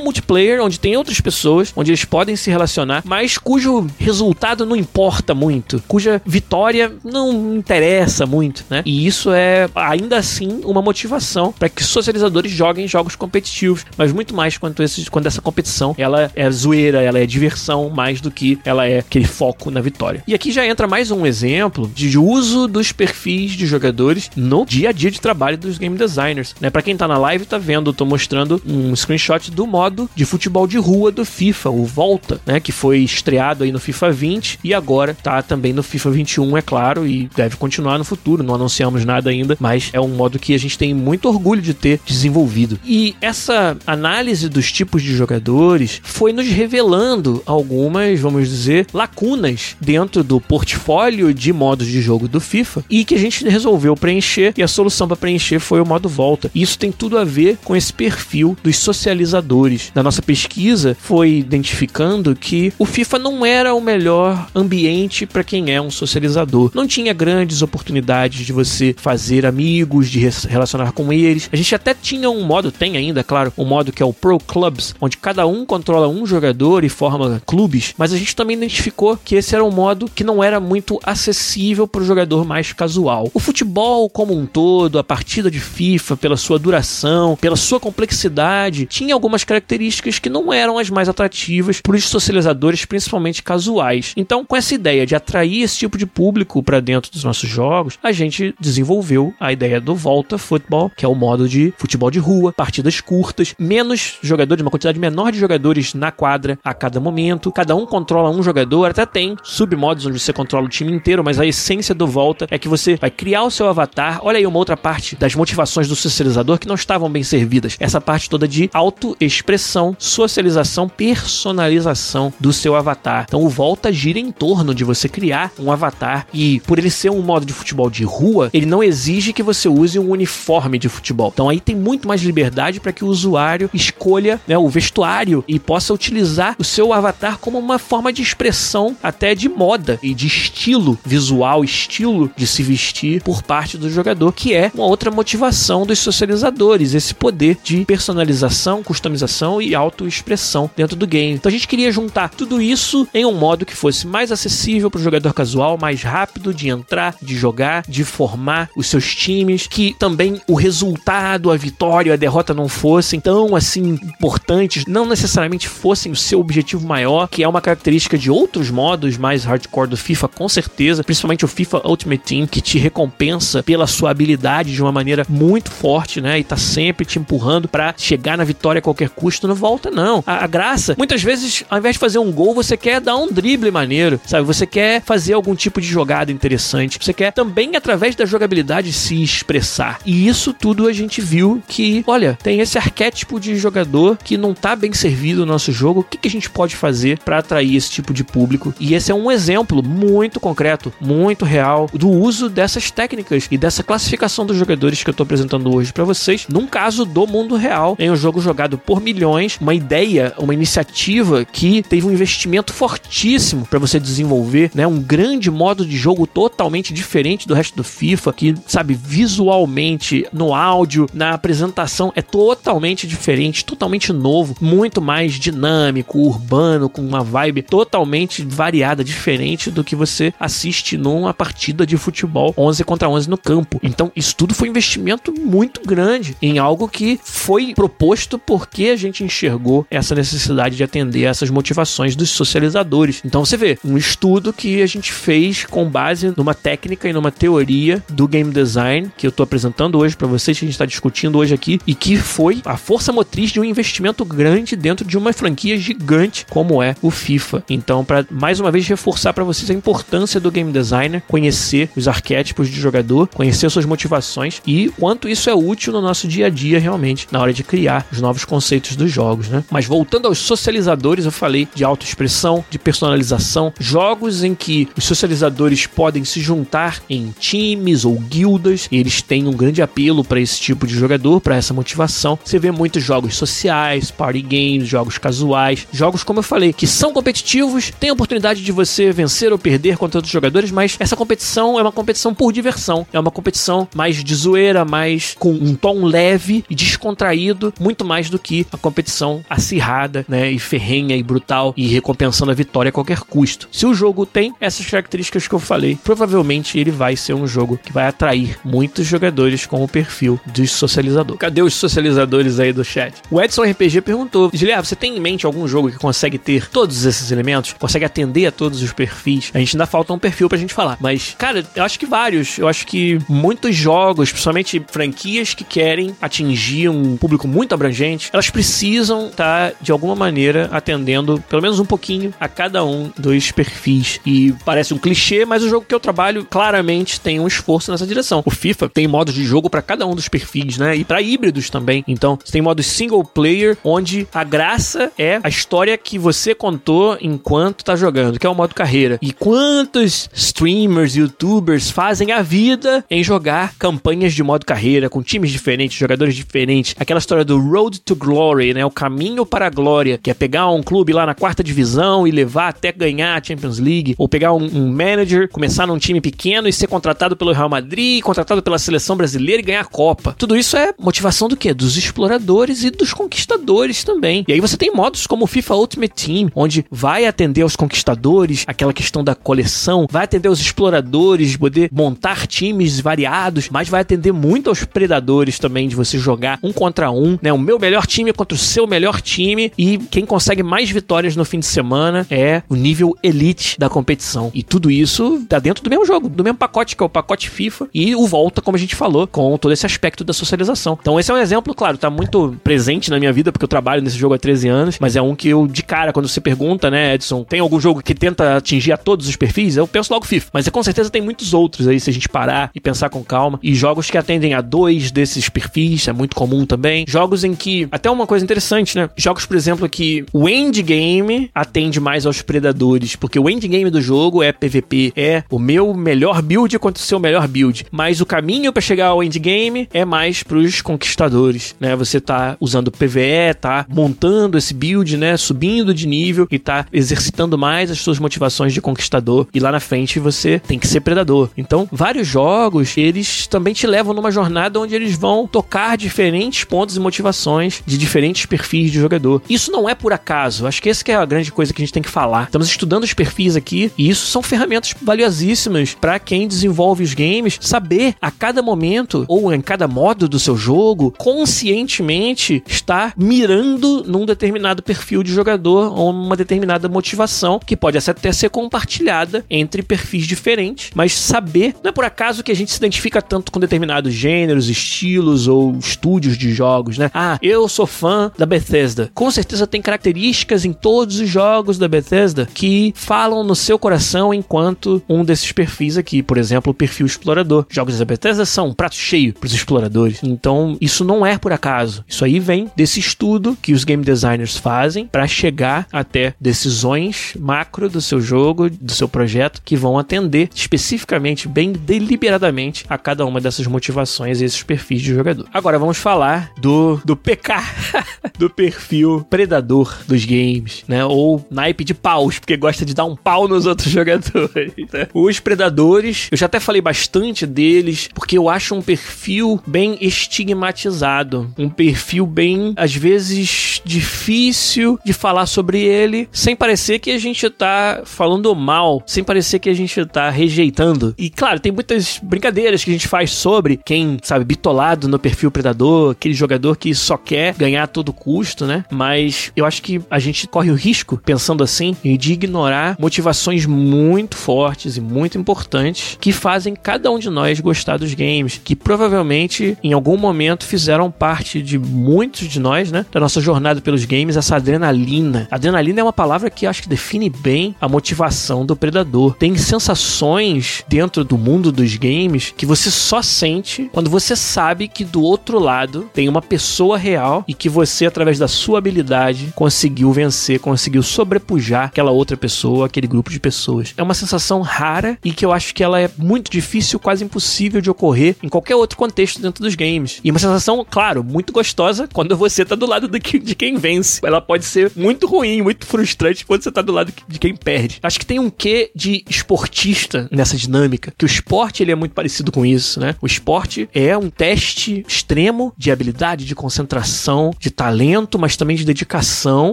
A: multiplayer, onde tem outras pessoas, onde eles podem se relacionar, mas cujo resultado não importa muito, cuja vitória não interessa muito, né? E isso é ainda assim uma motivação para que socializadores joguem jogos competitivos, mas muito mais quanto esses, quando essa competição ela é zoeira, ela é diversão mais do que ela é aquele foco na vitória. E aqui já entra mais um exemplo de uso dos perfis de jogadores no dia a dia de trabalho dos game designers, né? Para quem tá na live tá vendo, eu tô mostrando um screenshot do modo de futebol de rua do FIFA, o Volta, né, que foi estreado aí no FIFA 20 e agora tá também no FIFA 21, é claro, e deve continuar no futuro. Não anunciamos nada ainda, mas é um modo que a gente tem muito orgulho de ter desenvolvido. E essa análise dos tipos de jogadores foi nos revelando algumas, vamos dizer, lacunas dentro do portfólio de modos de jogo do FIFA e que a gente resolveu preencher e a solução para preencher foi o modo volta. Isso tem tudo a ver ver com esse perfil dos socializadores. Na nossa pesquisa, foi identificando que o FIFA não era o melhor ambiente para quem é um socializador. Não tinha grandes oportunidades de você fazer amigos, de relacionar com eles. A gente até tinha um modo, tem ainda, claro, um modo que é o Pro Clubs, onde cada um controla um jogador e forma clubes, mas a gente também identificou que esse era um modo que não era muito acessível para o jogador mais casual. O futebol como um todo, a partida de FIFA, pela sua duração, pela sua complexidade, tinha algumas características que não eram as mais atrativas para os socializadores, principalmente casuais. Então, com essa ideia de atrair esse tipo de público para dentro dos nossos jogos, a gente desenvolveu a ideia do Volta Football, que é o modo de futebol de rua, partidas curtas, menos jogadores, uma quantidade menor de jogadores na quadra a cada momento, cada um controla um jogador, até tem submodos onde você controla o time inteiro, mas a essência do Volta é que você vai criar o seu avatar. Olha aí uma outra parte das motivações do socializador que não estavam bem servidas. Essa parte toda de autoexpressão, socialização, personalização do seu avatar. Então o Volta gira em torno de você criar um avatar e por ele ser um modo de futebol de rua, ele não exige que você use um uniforme de futebol. Então aí tem muito mais liberdade para que o usuário escolha né, o vestuário e possa utilizar o seu avatar como uma forma de expressão até de moda e de estilo visual, estilo de se vestir por parte do jogador, que é uma outra motivação dos socializadores, esse poder de personalização, customização e autoexpressão dentro do game. Então a gente queria juntar tudo isso em um modo que fosse mais acessível para o jogador casual, mais rápido de entrar, de jogar, de formar os seus times, que também o resultado, a vitória, a derrota não fossem tão assim importantes, não necessariamente fossem o seu objetivo maior, que é uma característica de outros modos mais hardcore do FIFA, com certeza, principalmente o FIFA Ultimate Team, que te recompensa pela sua habilidade de uma maneira muito forte, né? E tá sempre te empurrando para chegar na vitória a qualquer custo. Não volta, não. A, a, graça, muitas vezes, ao invés de fazer um gol, você quer dar um drible maneiro, sabe? Você quer fazer algum tipo de jogada interessante. Você quer também, através da jogabilidade, se expressar. E isso tudo a gente viu que, olha, tem esse arquétipo de jogador que não tá bem servido no nosso jogo. O que, que a gente pode fazer para atrair esse tipo de público? E esse é um exemplo muito concreto, muito real, do uso dessas técnicas e dessa classificação dos jogadores que eu tô apresentando hoje para vocês, num caso do mundo real, em um jogo jogado por milhões, uma ideia, uma iniciativa que teve um investimento fortíssimo para você desenvolver, né, um grande modo de jogo totalmente diferente do resto do FIFA, que sabe visualmente, no áudio, na apresentação é totalmente diferente, totalmente novo, muito mais dinâmico, urbano, com uma vibe totalmente variada, diferente do que você assiste numa partida de futebol 11 contra 11 no campo. Então, isso tudo foi um investimento muito grande em algo que foi proposto porque a gente enxergou essa necessidade de atender essas motivações dos socializadores. Então, você vê, um estudo que a gente fez com base numa técnica e numa teoria do game design que eu estou apresentando hoje para vocês, que a gente está discutindo hoje aqui, e que foi a força motriz de um investimento grande dentro de uma franquia gigante como é o FIFA. Então, para mais uma vez reforçar para vocês a importância do game designer, conhecer os arquétipos de jogador, conhecer suas motivações e quanto isso é útil no nosso dia a dia realmente, na hora de criar os novos conceitos dos jogos, né? Mas voltando aos socializadores, eu falei de autoexpressão, de personalização, jogos em que os socializadores podem se juntar em times ou guildas, e eles têm um grande apelo para esse tipo de jogador, para essa motivação. Você vê muitos jogos sociais, party games, jogos casuais, jogos como eu falei, que são competitivos, tem a oportunidade de você vencer ou perder contra outros jogadores, mas essa competição é uma competição por diversão, é uma competição mais de zoeira, mais com um tom leve e descontraído, muito mais do que a competição acirrada, né, e ferrenha e brutal e recompensando a vitória a qualquer custo. Se o jogo tem essas características que eu falei, provavelmente ele vai ser um jogo que vai atrair muitos jogadores com o perfil de socializador. Cadê os socializadores aí do chat? O Edson RPG perguntou: Gilead, você tem em mente algum jogo que consegue ter todos esses elementos? Consegue atender a todos os perfis? A gente ainda falta um perfil pra gente falar, mas, cara, eu acho que vários. Eu acho que muitos jogos, principalmente franquias que querem atingir um público muito abrangente, elas precisam estar, tá, de alguma maneira, atendendo pelo menos um pouquinho a cada um dos perfis. E parece um clichê, mas o jogo que eu trabalho claramente tem um esforço nessa direção. O FIFA tem modos de jogo para cada um dos perfis, né? E para híbridos também. Então, você tem modos single player, onde a graça é a história que você contou enquanto tá jogando, que é o modo carreira. E quantos streamers, youtubers fazem a vida em jogar campanhas de modo carreira, com times diferentes, jogadores jogadores diferentes. Aquela história do Road to Glory, né? O caminho para a glória, que é pegar um clube lá na quarta divisão e levar até ganhar a Champions League, ou pegar um, um manager, começar num time pequeno e ser contratado pelo Real Madrid, contratado pela seleção brasileira e ganhar a Copa. Tudo isso é motivação do quê? Dos exploradores e dos conquistadores também. E aí você tem modos como o FIFA Ultimate Team, onde vai atender aos conquistadores, aquela questão da coleção, vai atender aos exploradores, poder montar times variados, mas vai atender muito aos predadores também, de você jogar um contra um, né? O meu melhor time contra o seu melhor time e quem consegue mais vitórias no fim de semana é o nível elite da competição. E tudo isso tá dentro do mesmo jogo, do mesmo pacote que é o pacote FIFA e o volta, como a gente falou, com todo esse aspecto da socialização. Então esse é um exemplo, claro, tá muito presente na minha vida porque eu trabalho nesse jogo há 13 anos, mas é um que eu de cara quando você pergunta, né, Edson, tem algum jogo que tenta atingir a todos os perfis? Eu penso logo FIFA, mas é, com certeza tem muitos outros aí se a gente parar e pensar com calma. E jogos que atendem a dois desses perfis, é muito comum também. Jogos em que até uma coisa interessante, né? Jogos, por exemplo, que o endgame atende mais aos predadores, porque o endgame do jogo é PVP, é o meu melhor build contra o seu melhor build, mas o caminho para chegar ao endgame é mais pros conquistadores, né? Você tá usando PVE, tá montando esse build, né, subindo de nível e tá exercitando mais as suas motivações de conquistador e lá na frente você tem que ser predador. Então, vários jogos, eles também te levam numa jornada onde eles vão tocar diferentes pontos e motivações de diferentes perfis de jogador. Isso não é por acaso. Acho que essa que é a grande coisa que a gente tem que falar. Estamos estudando os perfis aqui e isso são ferramentas valiosíssimas para quem desenvolve os games saber a cada momento ou em cada modo do seu jogo conscientemente estar mirando num determinado perfil de jogador ou numa determinada motivação que pode até ser compartilhada entre perfis diferentes, mas saber não é por acaso que a gente se identifica tanto com determinados gêneros, estilos ou estúdios de jogos, né? Ah, eu sou fã da Bethesda. Com certeza tem características em todos os jogos da Bethesda que falam no seu coração enquanto um desses perfis aqui, por exemplo, o perfil explorador. Jogos da Bethesda são um prato cheio para os exploradores. Então, isso não é por acaso. Isso aí vem desse estudo que os game designers fazem para chegar até decisões macro do seu jogo, do seu projeto, que vão atender especificamente, bem deliberadamente, a cada uma dessas motivações e esses perfis de jogador. Agora vamos falar do, do PK, <laughs> do perfil predador dos games, né? Ou naipe de paus, porque gosta de dar um pau nos outros <laughs> jogadores. Né? Os predadores, eu já até falei bastante deles, porque eu acho um perfil bem estigmatizado, um perfil bem, às vezes, difícil de falar sobre ele, sem parecer que a gente tá falando mal, sem parecer que a gente tá rejeitando. E claro, tem muitas brincadeiras que a gente faz sobre quem, sabe, bitolado no perfil predador, aquele jogador que só quer ganhar a todo custo, né? Mas eu acho que a gente corre o risco, pensando assim, de ignorar motivações muito fortes e muito importantes que fazem cada um de nós gostar dos games, que provavelmente em algum momento fizeram parte de muitos de nós, né? Da nossa jornada pelos games, essa adrenalina. Adrenalina é uma palavra que acho que define bem a motivação do predador. Tem sensações dentro do mundo dos games que você só sente quando você sabe que do outro lado tem uma pessoa real e que você, através da sua habilidade, conseguiu vencer, conseguiu sobrepujar aquela outra pessoa, aquele grupo de pessoas. É uma sensação rara e que eu acho que ela é muito difícil, quase impossível de ocorrer em qualquer outro contexto dentro dos games. E uma sensação, claro, muito gostosa quando você tá do lado de quem vence. Ela pode ser muito ruim, muito frustrante quando você tá do lado de quem perde. Acho que tem um quê de esportista nessa dinâmica, que o esporte ele é muito parecido com isso, né? O esporte é um teste extremo de habilidade, de concentração, de talento, mas também de dedicação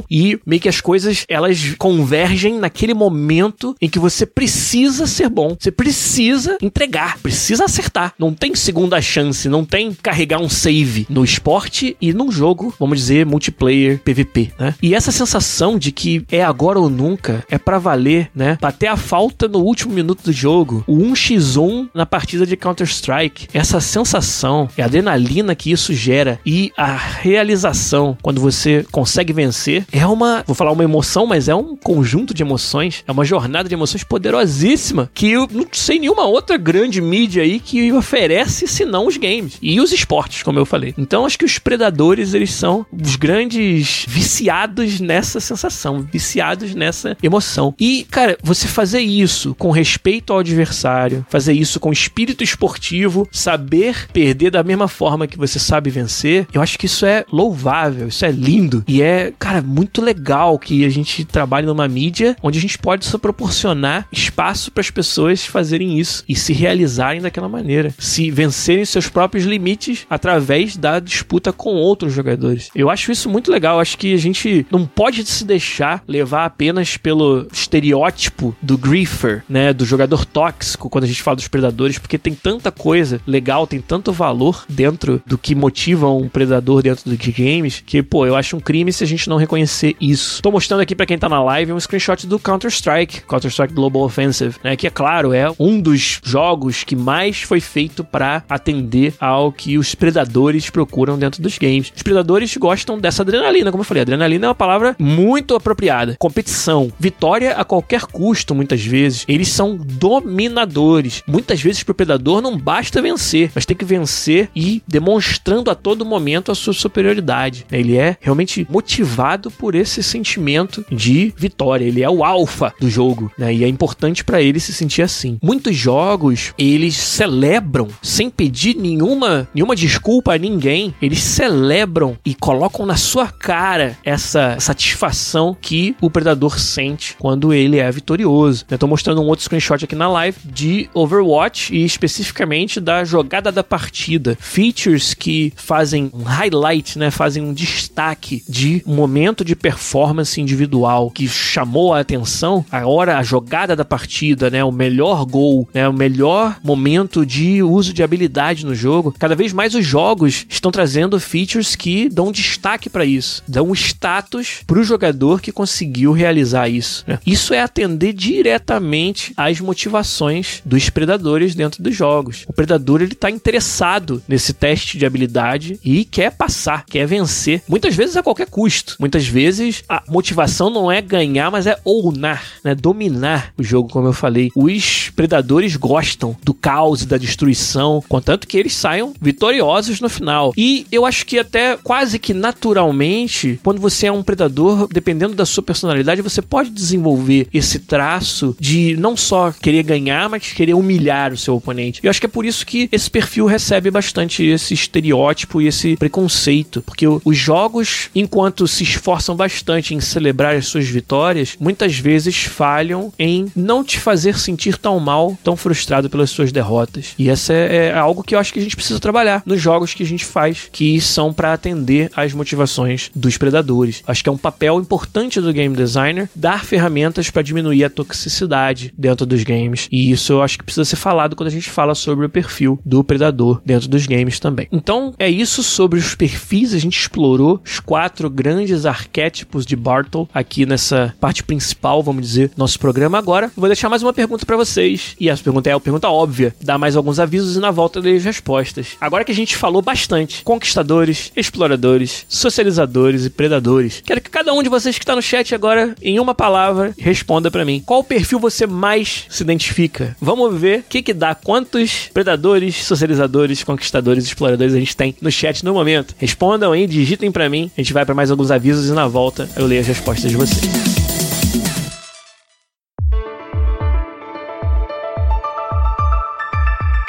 A: e meio que as coisas elas convergem naquele momento em que você precisa ser bom, você precisa entregar, precisa acertar. Não tem segunda chance, não tem carregar um save no esporte e num jogo, vamos dizer, multiplayer PVP, né? E essa sensação de que é agora ou nunca, é para valer, né? Bater a falta no último minuto do jogo, o 1x1 na partida de Counter-Strike, essa sensação, a adrenalina que isso gera e a realização quando você consegue vencer, é uma, vou falar uma emoção, mas é um conjunto de emoções, é uma jornada de emoções poderosíssima que eu não sei nenhuma outra grande mídia aí que oferece senão os games e os esportes, como eu falei. Então acho que os predadores eles são os grandes viciados nessa sensação, viciados nessa emoção. E, cara, você fazer isso com respeito ao adversário, fazer isso com espírito esportivo, saber perder da mesma forma que que você sabe vencer, eu acho que isso é louvável, isso é lindo. E é, cara, muito legal que a gente trabalhe numa mídia onde a gente pode só proporcionar espaço para as pessoas fazerem isso e se realizarem daquela maneira, se vencerem seus próprios limites através da disputa com outros jogadores. Eu acho isso muito legal. Eu acho que a gente não pode se deixar levar apenas pelo estereótipo do griefer, né, do jogador tóxico quando a gente fala dos predadores, porque tem tanta coisa legal, tem tanto valor dentro do que motiva um predador dentro de games, que, pô, eu acho um crime se a gente não reconhecer isso. Tô mostrando aqui para quem tá na live um screenshot do Counter-Strike, Counter-Strike Global Offensive, né, que é claro, é um dos jogos que mais foi feito para atender ao que os predadores procuram dentro dos games. Os predadores gostam dessa adrenalina, como eu falei, adrenalina é uma palavra muito apropriada. Competição, vitória a qualquer custo, muitas vezes. Eles são dominadores. Muitas vezes pro predador não basta vencer, mas tem que vencer e demonstrando a todo momento a sua superioridade. Ele é realmente motivado por esse sentimento de vitória. Ele é o alfa do jogo, né? E é importante para ele se sentir assim. Muitos jogos, eles celebram sem pedir nenhuma nenhuma desculpa a ninguém. Eles celebram e colocam na sua cara essa satisfação que o predador sente quando ele é vitorioso. Eu tô mostrando um outro screenshot aqui na live de Overwatch e especificamente da jogada da partida. Features que fazem um highlight, né? Fazem um destaque de momento de performance individual que chamou a atenção. A hora, a jogada da partida, né? O melhor gol, né? O melhor momento de uso de habilidade no jogo. Cada vez mais os jogos estão trazendo features que dão destaque para isso, dão status pro jogador que conseguiu realizar isso. Né? Isso é atender diretamente às motivações dos predadores dentro dos jogos. O predador ele tá interessado nesse teste de habilidade e quer passar, quer vencer, muitas vezes a qualquer custo. Muitas vezes a motivação não é ganhar, mas é ownar, né? dominar o jogo, como eu falei. Os predadores gostam do caos e da destruição, contanto que eles saiam vitoriosos no final. E eu acho que até quase que naturalmente, quando você é um predador, dependendo da sua personalidade, você pode desenvolver esse traço de não só querer ganhar, mas querer humilhar o seu oponente. Eu acho que é por isso que esse perfil recebe bastante esse estereótipo e esse preconceito, porque os jogos, enquanto se esforçam bastante em celebrar as suas vitórias, muitas vezes falham em não te fazer sentir tão mal, tão frustrado pelas suas derrotas. E essa é, é algo que eu acho que a gente precisa trabalhar nos jogos que a gente faz, que são para atender às motivações dos predadores. Acho que é um papel importante do game designer dar ferramentas para diminuir a toxicidade dentro dos games. E isso eu acho que precisa ser falado quando a gente fala sobre o perfil do predador dentro dos games também. Então é isso sobre os perfis. A gente explorou os quatro grandes arquétipos de Bartle aqui nessa parte principal, vamos dizer, do nosso programa. Agora vou deixar mais uma pergunta para vocês. E essa pergunta é a pergunta óbvia. Dá mais alguns avisos e na volta eu as respostas. Agora que a gente falou bastante, conquistadores, exploradores, socializadores e predadores, quero que cada um de vocês que está no chat agora, em uma palavra, responda para mim. Qual perfil você mais se identifica? Vamos ver o que, que dá, quantos predadores, socializadores, conquistadores, exploradores a gente tem no chat no momento. Respondam aí, digitem para mim. A gente vai para mais alguns avisos e na volta eu leio as respostas de vocês.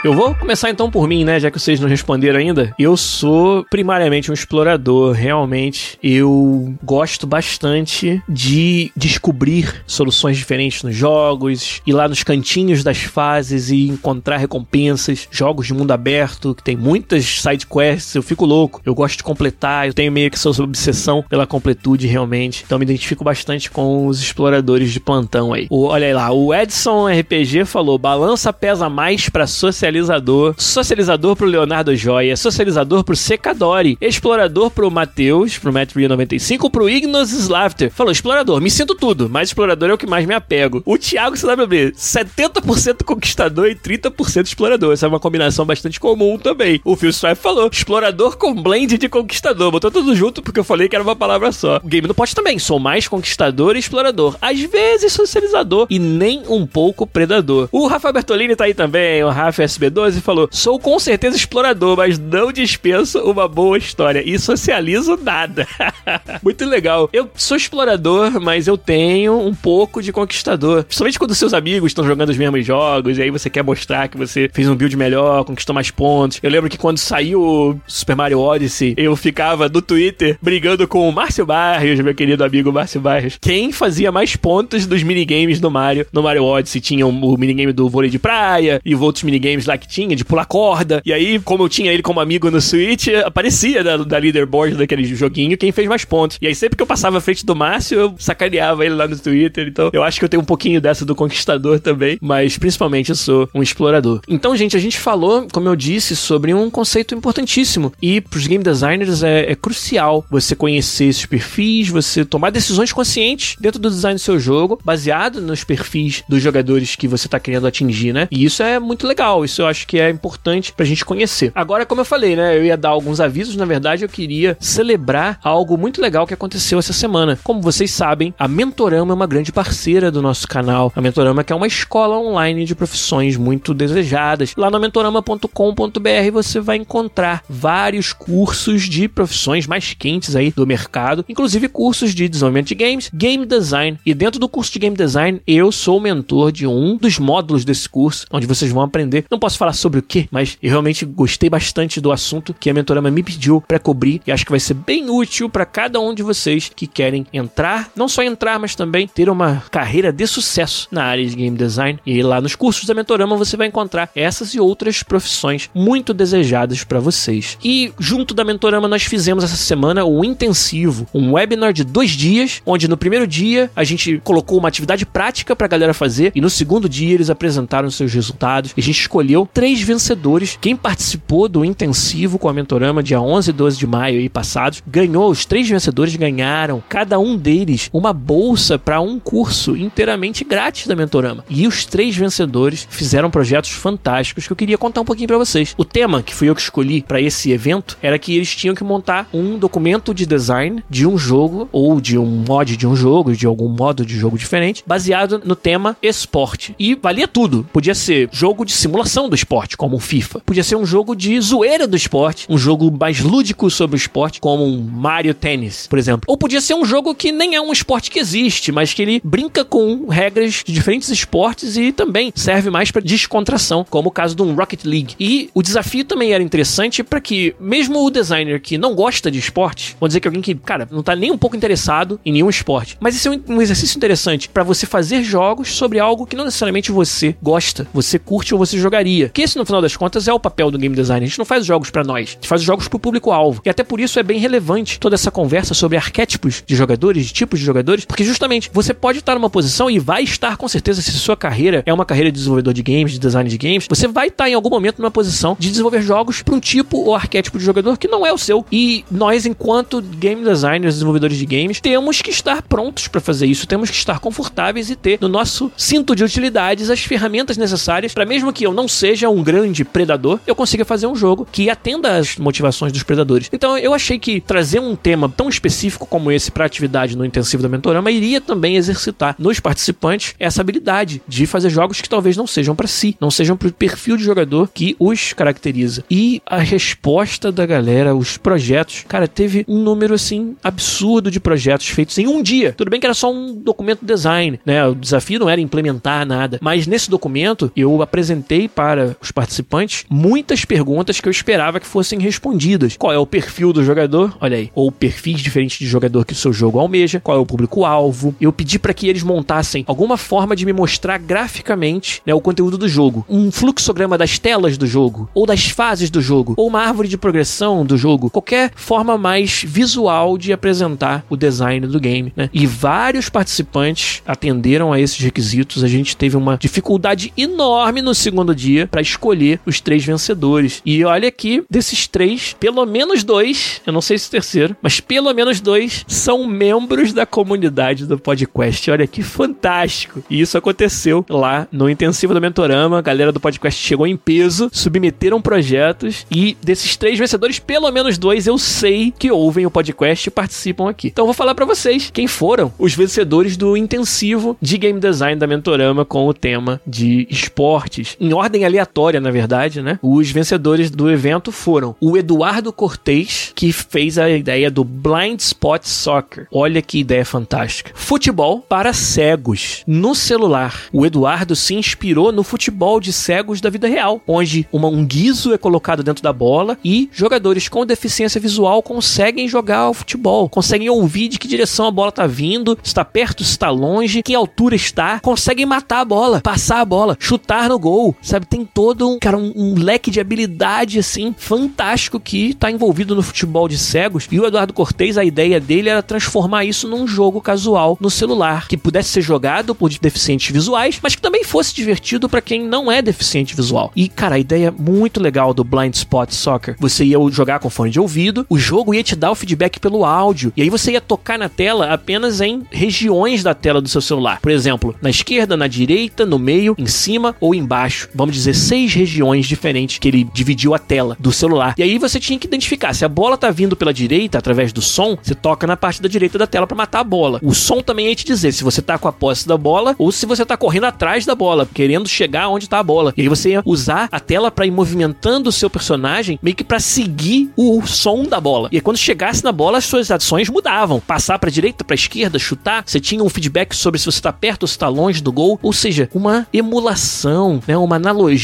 A: Eu vou começar então por mim, né? Já que vocês não responderam ainda. Eu sou primariamente um explorador, realmente. Eu gosto bastante de descobrir soluções diferentes nos jogos, ir lá nos cantinhos das fases e encontrar recompensas. Jogos de mundo aberto, que tem muitas side quests, eu fico louco. Eu gosto de completar, eu tenho meio que essa obsessão pela completude, realmente. Então me identifico bastante com os exploradores de plantão aí. O, olha aí lá, o Edson RPG falou: balança pesa mais pra socializar socializador, socializador pro Leonardo Joia, socializador pro Secadori, explorador pro Matheus, pro Matt 95, pro Ignos Slafter. Falou, explorador, me sinto tudo, mas explorador é o que mais me apego. O Thiago CWB, 70% conquistador e 30% explorador. Essa é uma combinação bastante comum também. O Phil Strife falou, explorador com blend de conquistador. Botou tudo junto porque eu falei que era uma palavra só. O Game no Pote também, sou mais conquistador e explorador. Às vezes socializador e nem um pouco predador. O Rafa Bertolini tá aí também, o Rafa é SB12 falou: Sou com certeza explorador, mas não dispenso uma boa história e socializo nada. <laughs> Muito legal. Eu sou explorador, mas eu tenho um pouco de conquistador. Principalmente quando seus amigos estão jogando os mesmos jogos e aí você quer mostrar que você fez um build melhor, conquistou mais pontos. Eu lembro que quando saiu o Super Mario Odyssey, eu ficava no Twitter brigando com o Márcio Barrios, meu querido amigo Márcio Barrios. Quem fazia mais pontos dos minigames do Mario? No Mario Odyssey tinha o minigame do vôlei de praia e outros minigames lá que tinha, de pular corda. E aí, como eu tinha ele como amigo no Switch, aparecia da, da leaderboard daquele joguinho quem fez mais pontos. E aí, sempre que eu passava à frente do Márcio, eu sacaneava ele lá no Twitter. Então, eu acho que eu tenho um pouquinho dessa do conquistador também, mas principalmente eu sou um explorador. Então, gente, a gente falou, como eu disse, sobre um conceito importantíssimo. E pros game designers é, é crucial você conhecer esses perfis, você tomar decisões conscientes dentro do design do seu jogo, baseado nos perfis dos jogadores que você está querendo atingir, né? E isso é muito legal, isso eu acho que é importante pra gente conhecer. Agora, como eu falei, né, eu ia dar alguns avisos, na verdade eu queria celebrar algo muito legal que aconteceu essa semana. Como vocês sabem, a Mentorama é uma grande parceira do nosso canal. A Mentorama que é uma escola online de profissões muito desejadas. Lá no mentorama.com.br você vai encontrar vários cursos de profissões mais quentes aí do mercado, inclusive cursos de desenvolvimento de games, game design. E dentro do curso de game design, eu sou mentor de um dos módulos desse curso, onde vocês vão aprender. Não posso falar sobre o que, mas eu realmente gostei bastante do assunto que a mentorama me pediu para cobrir e acho que vai ser bem útil para cada um de vocês que querem entrar, não só entrar, mas também ter uma carreira de sucesso na área de game design. E lá nos cursos da mentorama você vai encontrar essas e outras profissões muito desejadas para vocês. E junto da mentorama nós fizemos essa semana o intensivo, um webinar de dois dias, onde no primeiro dia a gente colocou uma atividade prática para a galera fazer e no segundo dia eles apresentaram seus resultados. E a gente escolheu três vencedores. Quem participou do intensivo com a Mentorama dia 11 e 12 de maio aí passados, ganhou, os três vencedores ganharam, cada um deles, uma bolsa para um curso inteiramente grátis da Mentorama. E os três vencedores fizeram projetos fantásticos que eu queria contar um pouquinho para vocês. O tema que fui eu que escolhi para esse evento era que eles tinham que montar um documento de design de um jogo ou de um mod de um jogo, de algum modo de jogo diferente, baseado no tema esporte. E valia tudo. Podia ser jogo de simulação do esporte, como o FIFA. Podia ser um jogo de zoeira do esporte, um jogo mais lúdico sobre o esporte, como um Mario Tennis, por exemplo. Ou podia ser um jogo que nem é um esporte que existe, mas que ele brinca com regras de diferentes esportes e também serve mais para descontração, como o caso do Rocket League. E o desafio também era interessante para que, mesmo o designer que não gosta de esporte, vamos dizer que alguém que, cara, não tá nem um pouco interessado em nenhum esporte, mas isso é um exercício interessante para você fazer jogos sobre algo que não necessariamente você gosta, você curte ou você jogaria. Que esse, no final das contas, é o papel do game design. A gente não faz jogos para nós, a gente faz jogos pro público-alvo. E até por isso é bem relevante toda essa conversa sobre arquétipos de jogadores, de tipos de jogadores, porque justamente você pode estar numa posição e vai estar com certeza, se sua carreira é uma carreira de desenvolvedor de games, de design de games, você vai estar em algum momento numa posição de desenvolver jogos para um tipo ou arquétipo de jogador que não é o seu. E nós, enquanto game designers, desenvolvedores de games, temos que estar prontos para fazer isso, temos que estar confortáveis e ter no nosso cinto de utilidades as ferramentas necessárias para mesmo que eu não seja um grande predador, eu consiga fazer um jogo que atenda às motivações dos predadores. Então eu achei que trazer um tema tão específico como esse para atividade no intensivo da Mentorama iria também exercitar nos participantes essa habilidade de fazer jogos que talvez não sejam para si, não sejam para o perfil de jogador que os caracteriza. E a resposta da galera, os projetos, cara, teve um número assim absurdo de projetos feitos em um dia. Tudo bem que era só um documento design, né? O desafio não era implementar nada, mas nesse documento eu apresentei para os participantes muitas perguntas que eu esperava que fossem respondidas. Qual é o perfil do jogador? Olha aí, ou perfis diferentes de jogador que o seu jogo almeja, qual é o público-alvo. Eu pedi para que eles montassem alguma forma de me mostrar graficamente né, o conteúdo do jogo. Um fluxograma das telas do jogo, ou das fases do jogo, ou uma árvore de progressão do jogo. Qualquer forma mais visual de apresentar o design do game. Né? E vários participantes atenderam a esses requisitos. A gente teve uma dificuldade enorme no segundo dia para escolher os três vencedores. E olha que desses três, pelo menos dois, eu não sei se o terceiro, mas pelo menos dois são membros da comunidade do podcast. Olha que fantástico! E isso aconteceu lá no intensivo do Mentorama. A galera do podcast chegou em peso, submeteram projetos e desses três vencedores, pelo menos dois eu sei que ouvem o podcast e participam aqui. Então vou falar para vocês quem foram os vencedores do intensivo de game design da Mentorama com o tema de esportes. Em ordem aleatória, na verdade, né? Os vencedores do evento foram o Eduardo Cortez, que fez a ideia do Blind Spot Soccer. Olha que ideia fantástica. Futebol para cegos no celular. O Eduardo se inspirou no futebol de cegos da vida real, onde uma, um guiso é colocado dentro da bola e jogadores com deficiência visual conseguem jogar o futebol, conseguem ouvir de que direção a bola tá vindo, se está perto, se está longe, que altura está, conseguem matar a bola, passar a bola, chutar no gol, sabe? Tem todo um, cara, um, um leque de habilidade assim fantástico que tá envolvido no futebol de cegos. E o Eduardo Cortez, a ideia dele era transformar isso num jogo casual no celular, que pudesse ser jogado por deficientes visuais, mas que também fosse divertido para quem não é deficiente visual. E, cara, a ideia muito legal do Blind Spot Soccer, você ia jogar com fone de ouvido, o jogo ia te dar o feedback pelo áudio, e aí você ia tocar na tela apenas em regiões da tela do seu celular. Por exemplo, na esquerda, na direita, no meio, em cima ou embaixo. Vamos dizer, seis regiões diferentes que ele dividiu a tela do celular. E aí você tinha que identificar se a bola tá vindo pela direita através do som, você toca na parte da direita da tela para matar a bola. O som também ia te dizer se você tá com a posse da bola ou se você tá correndo atrás da bola, querendo chegar onde tá a bola. E aí você ia usar a tela para ir movimentando o seu personagem meio que para seguir o som da bola. E aí quando chegasse na bola, as suas ações mudavam. Passar para direita, para esquerda, chutar, você tinha um feedback sobre se você tá perto ou se tá longe do gol, ou seja, uma emulação, né, uma analogia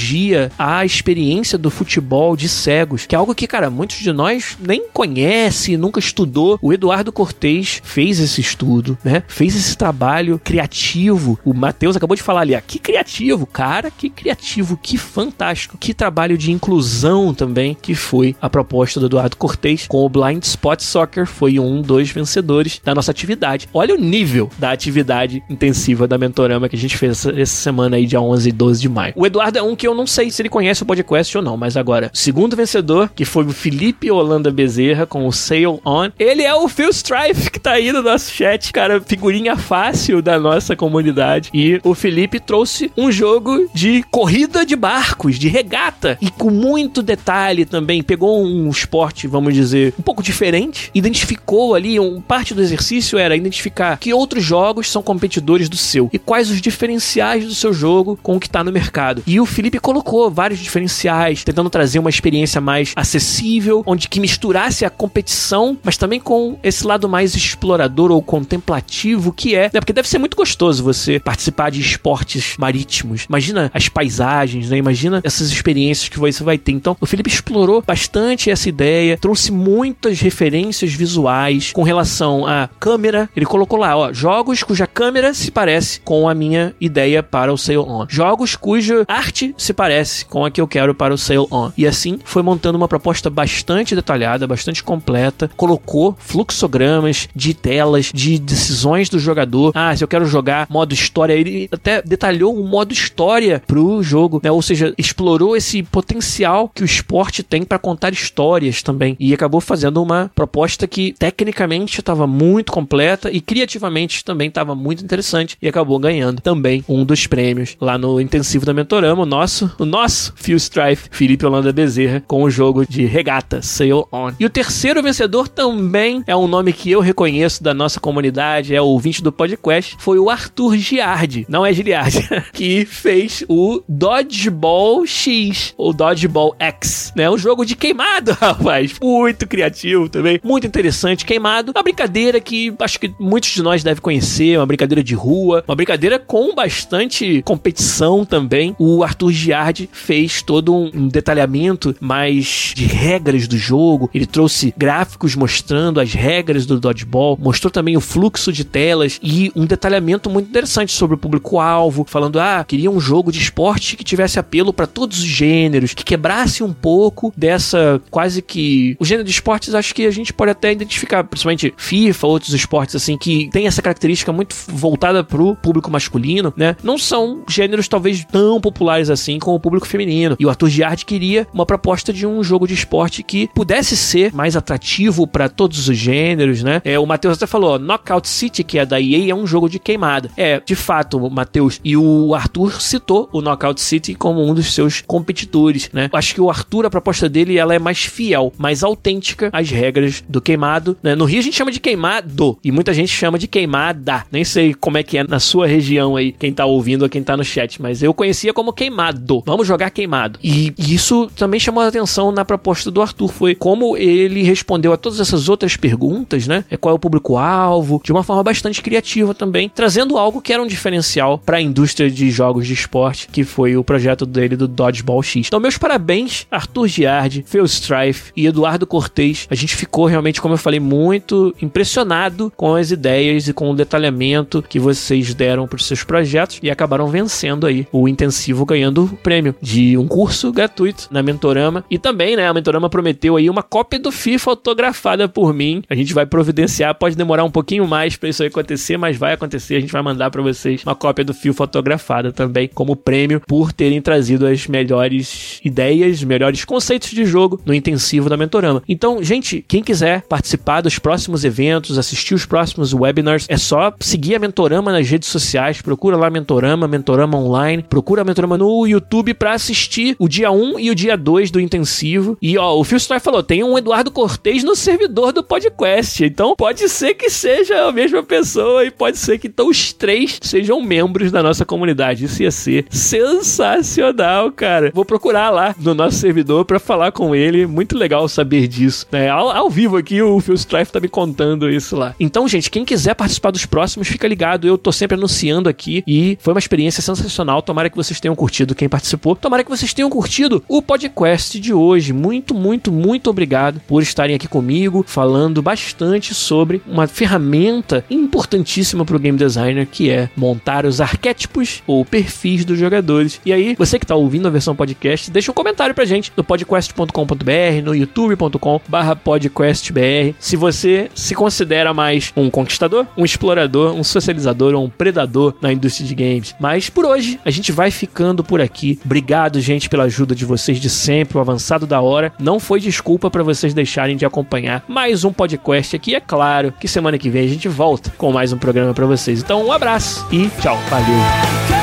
A: à experiência do futebol de cegos, que é algo que, cara, muitos de nós nem conhece, nunca estudou. O Eduardo Cortez fez esse estudo, né? Fez esse trabalho criativo. O Matheus acabou de falar ali, ah, que criativo, cara, que criativo, que fantástico, que trabalho de inclusão também que foi a proposta do Eduardo Cortez com o Blind Spot Soccer, foi um dos vencedores da nossa atividade. Olha o nível da atividade intensiva da Mentorama que a gente fez essa, essa semana aí, dia 11 e 12 de maio. O Eduardo é um que eu não sei se ele conhece o podcast ou não, mas agora, segundo vencedor, que foi o Felipe Holanda Bezerra com o Sail On, ele é o Phil Strife que tá aí no nosso chat, cara, figurinha fácil da nossa comunidade. E o Felipe trouxe um jogo de corrida de barcos, de regata, e com muito detalhe também. Pegou um esporte, vamos dizer, um pouco diferente, identificou ali, um, parte do exercício era identificar que outros jogos são competidores do seu e quais os diferenciais do seu jogo com o que tá no mercado. E o Felipe colocou vários diferenciais, tentando trazer uma experiência mais acessível, onde que misturasse a competição, mas também com esse lado mais explorador ou contemplativo que é, né? Porque deve ser muito gostoso você participar de esportes marítimos. Imagina as paisagens, né? Imagina essas experiências que você vai ter. Então, o Felipe explorou bastante essa ideia, trouxe muitas referências visuais com relação à câmera. Ele colocou lá, ó, jogos cuja câmera se parece com a minha ideia para o Sail On. Jogos cuja arte se parece com a que eu quero para o Sail On. E assim foi montando uma proposta bastante detalhada, bastante completa. Colocou fluxogramas de telas, de decisões do jogador. Ah, se eu quero jogar modo história, ele até detalhou um modo história pro jogo, né? Ou seja, explorou esse potencial que o esporte tem para contar histórias também. E acabou fazendo uma proposta que tecnicamente estava muito completa e criativamente também estava muito interessante e acabou ganhando também um dos prêmios lá no intensivo da Mentorama, o nosso, o nosso Phil Strife, Felipe Holanda Bezerra, com o jogo de regata Sail On. E o terceiro vencedor também é um nome que eu reconheço da nossa comunidade, é o ouvinte do podcast, foi o Arthur Giardi, não é Giliardi, <laughs> que fez o Dodgeball X, ou Dodgeball X, né? Um jogo de queimado, <laughs> rapaz. Muito criativo também, muito interessante. Queimado, uma brincadeira que acho que muitos de nós devem conhecer, uma brincadeira de rua, uma brincadeira com bastante competição também. O Arthur Giardi fez todo um detalhamento mais de regras do jogo. Ele trouxe gráficos mostrando as regras do dodgeball, mostrou também o fluxo de telas e um detalhamento muito interessante sobre o público-alvo, falando: ah, queria um jogo de esporte que tivesse apelo para todos os gêneros, que quebrasse um pouco dessa quase que. O gênero de esportes acho que a gente pode até identificar, principalmente FIFA, outros esportes assim, que tem essa característica muito voltada pro público masculino, né? Não são gêneros talvez tão populares assim com o público feminino. E o Arthur Giard queria uma proposta de um jogo de esporte que pudesse ser mais atrativo para todos os gêneros, né? É, o Matheus até falou, ó, Knockout City, que é da EA, é um jogo de queimada. É, de fato, Matheus. E o Arthur citou o Knockout City como um dos seus competidores, né? Acho que o Arthur, a proposta dele, ela é mais fiel, mais autêntica às regras do queimado. Né? No Rio a gente chama de queimado e muita gente chama de queimada. Nem sei como é que é na sua região aí, quem tá ouvindo ou quem tá no chat, mas eu conhecia como queimado queimado. Vamos jogar queimado. E, isso também chamou a atenção na proposta do Arthur. Foi como ele respondeu a todas essas outras perguntas, né? É qual é o público-alvo, de uma forma bastante criativa também, trazendo algo que era um diferencial para a indústria de jogos de esporte, que foi o projeto dele do Dodgeball X. Então, meus parabéns, Arthur Giardi, Phil Strife e Eduardo Cortez. A gente ficou realmente, como eu falei, muito impressionado com as ideias e com o detalhamento que vocês deram para os seus projetos e acabaram vencendo aí o intensivo ganhando o prêmio de um curso gratuito na Mentorama e também, né, a Mentorama prometeu aí uma cópia do FIFA autografada por mim. A gente vai providenciar, pode demorar um pouquinho mais para isso acontecer, mas vai acontecer. A gente vai mandar para vocês uma cópia do FIFA autografada também como prêmio por terem trazido as melhores ideias, melhores conceitos de jogo no intensivo da Mentorama. Então, gente, quem quiser participar dos próximos eventos, assistir os próximos webinars, é só seguir a Mentorama nas redes sociais, procura lá Mentorama, Mentorama Online, procura a Mentorama no YouTube para assistir o dia 1 e o dia 2 do intensivo. E ó, o Phil Story falou, tem um Eduardo Cortez no servidor do podcast, então pode ser que seja a mesma pessoa e pode ser que então os três sejam membros da nossa comunidade. Isso ia ser sensacional, cara. Vou procurar lá no nosso servidor para falar com ele. Muito legal saber disso. Né? Ao, ao vivo aqui, o Phil Strife tá me contando isso lá. Então, gente, quem quiser participar dos próximos, fica ligado. Eu tô sempre anunciando aqui e foi uma experiência sensacional. Tomara que vocês tenham curtido quem participou. Tomara que vocês tenham curtido o podcast de hoje. Muito, muito, muito obrigado por estarem aqui comigo, falando bastante sobre uma ferramenta importantíssima para o game designer que é montar os arquétipos ou perfis dos jogadores. E aí, você que está ouvindo a versão podcast, deixa um comentário pra gente no podcast.com.br, no youtube.com/podcastbr. Se você se considera mais um conquistador, um explorador, um socializador ou um predador na indústria de games. Mas por hoje a gente vai ficando por aqui. Obrigado, gente, pela ajuda de vocês de sempre, o avançado da hora. Não foi desculpa para vocês deixarem de acompanhar mais um podcast aqui. É claro que semana que vem a gente volta com mais um programa para vocês. Então, um abraço e tchau. Valeu.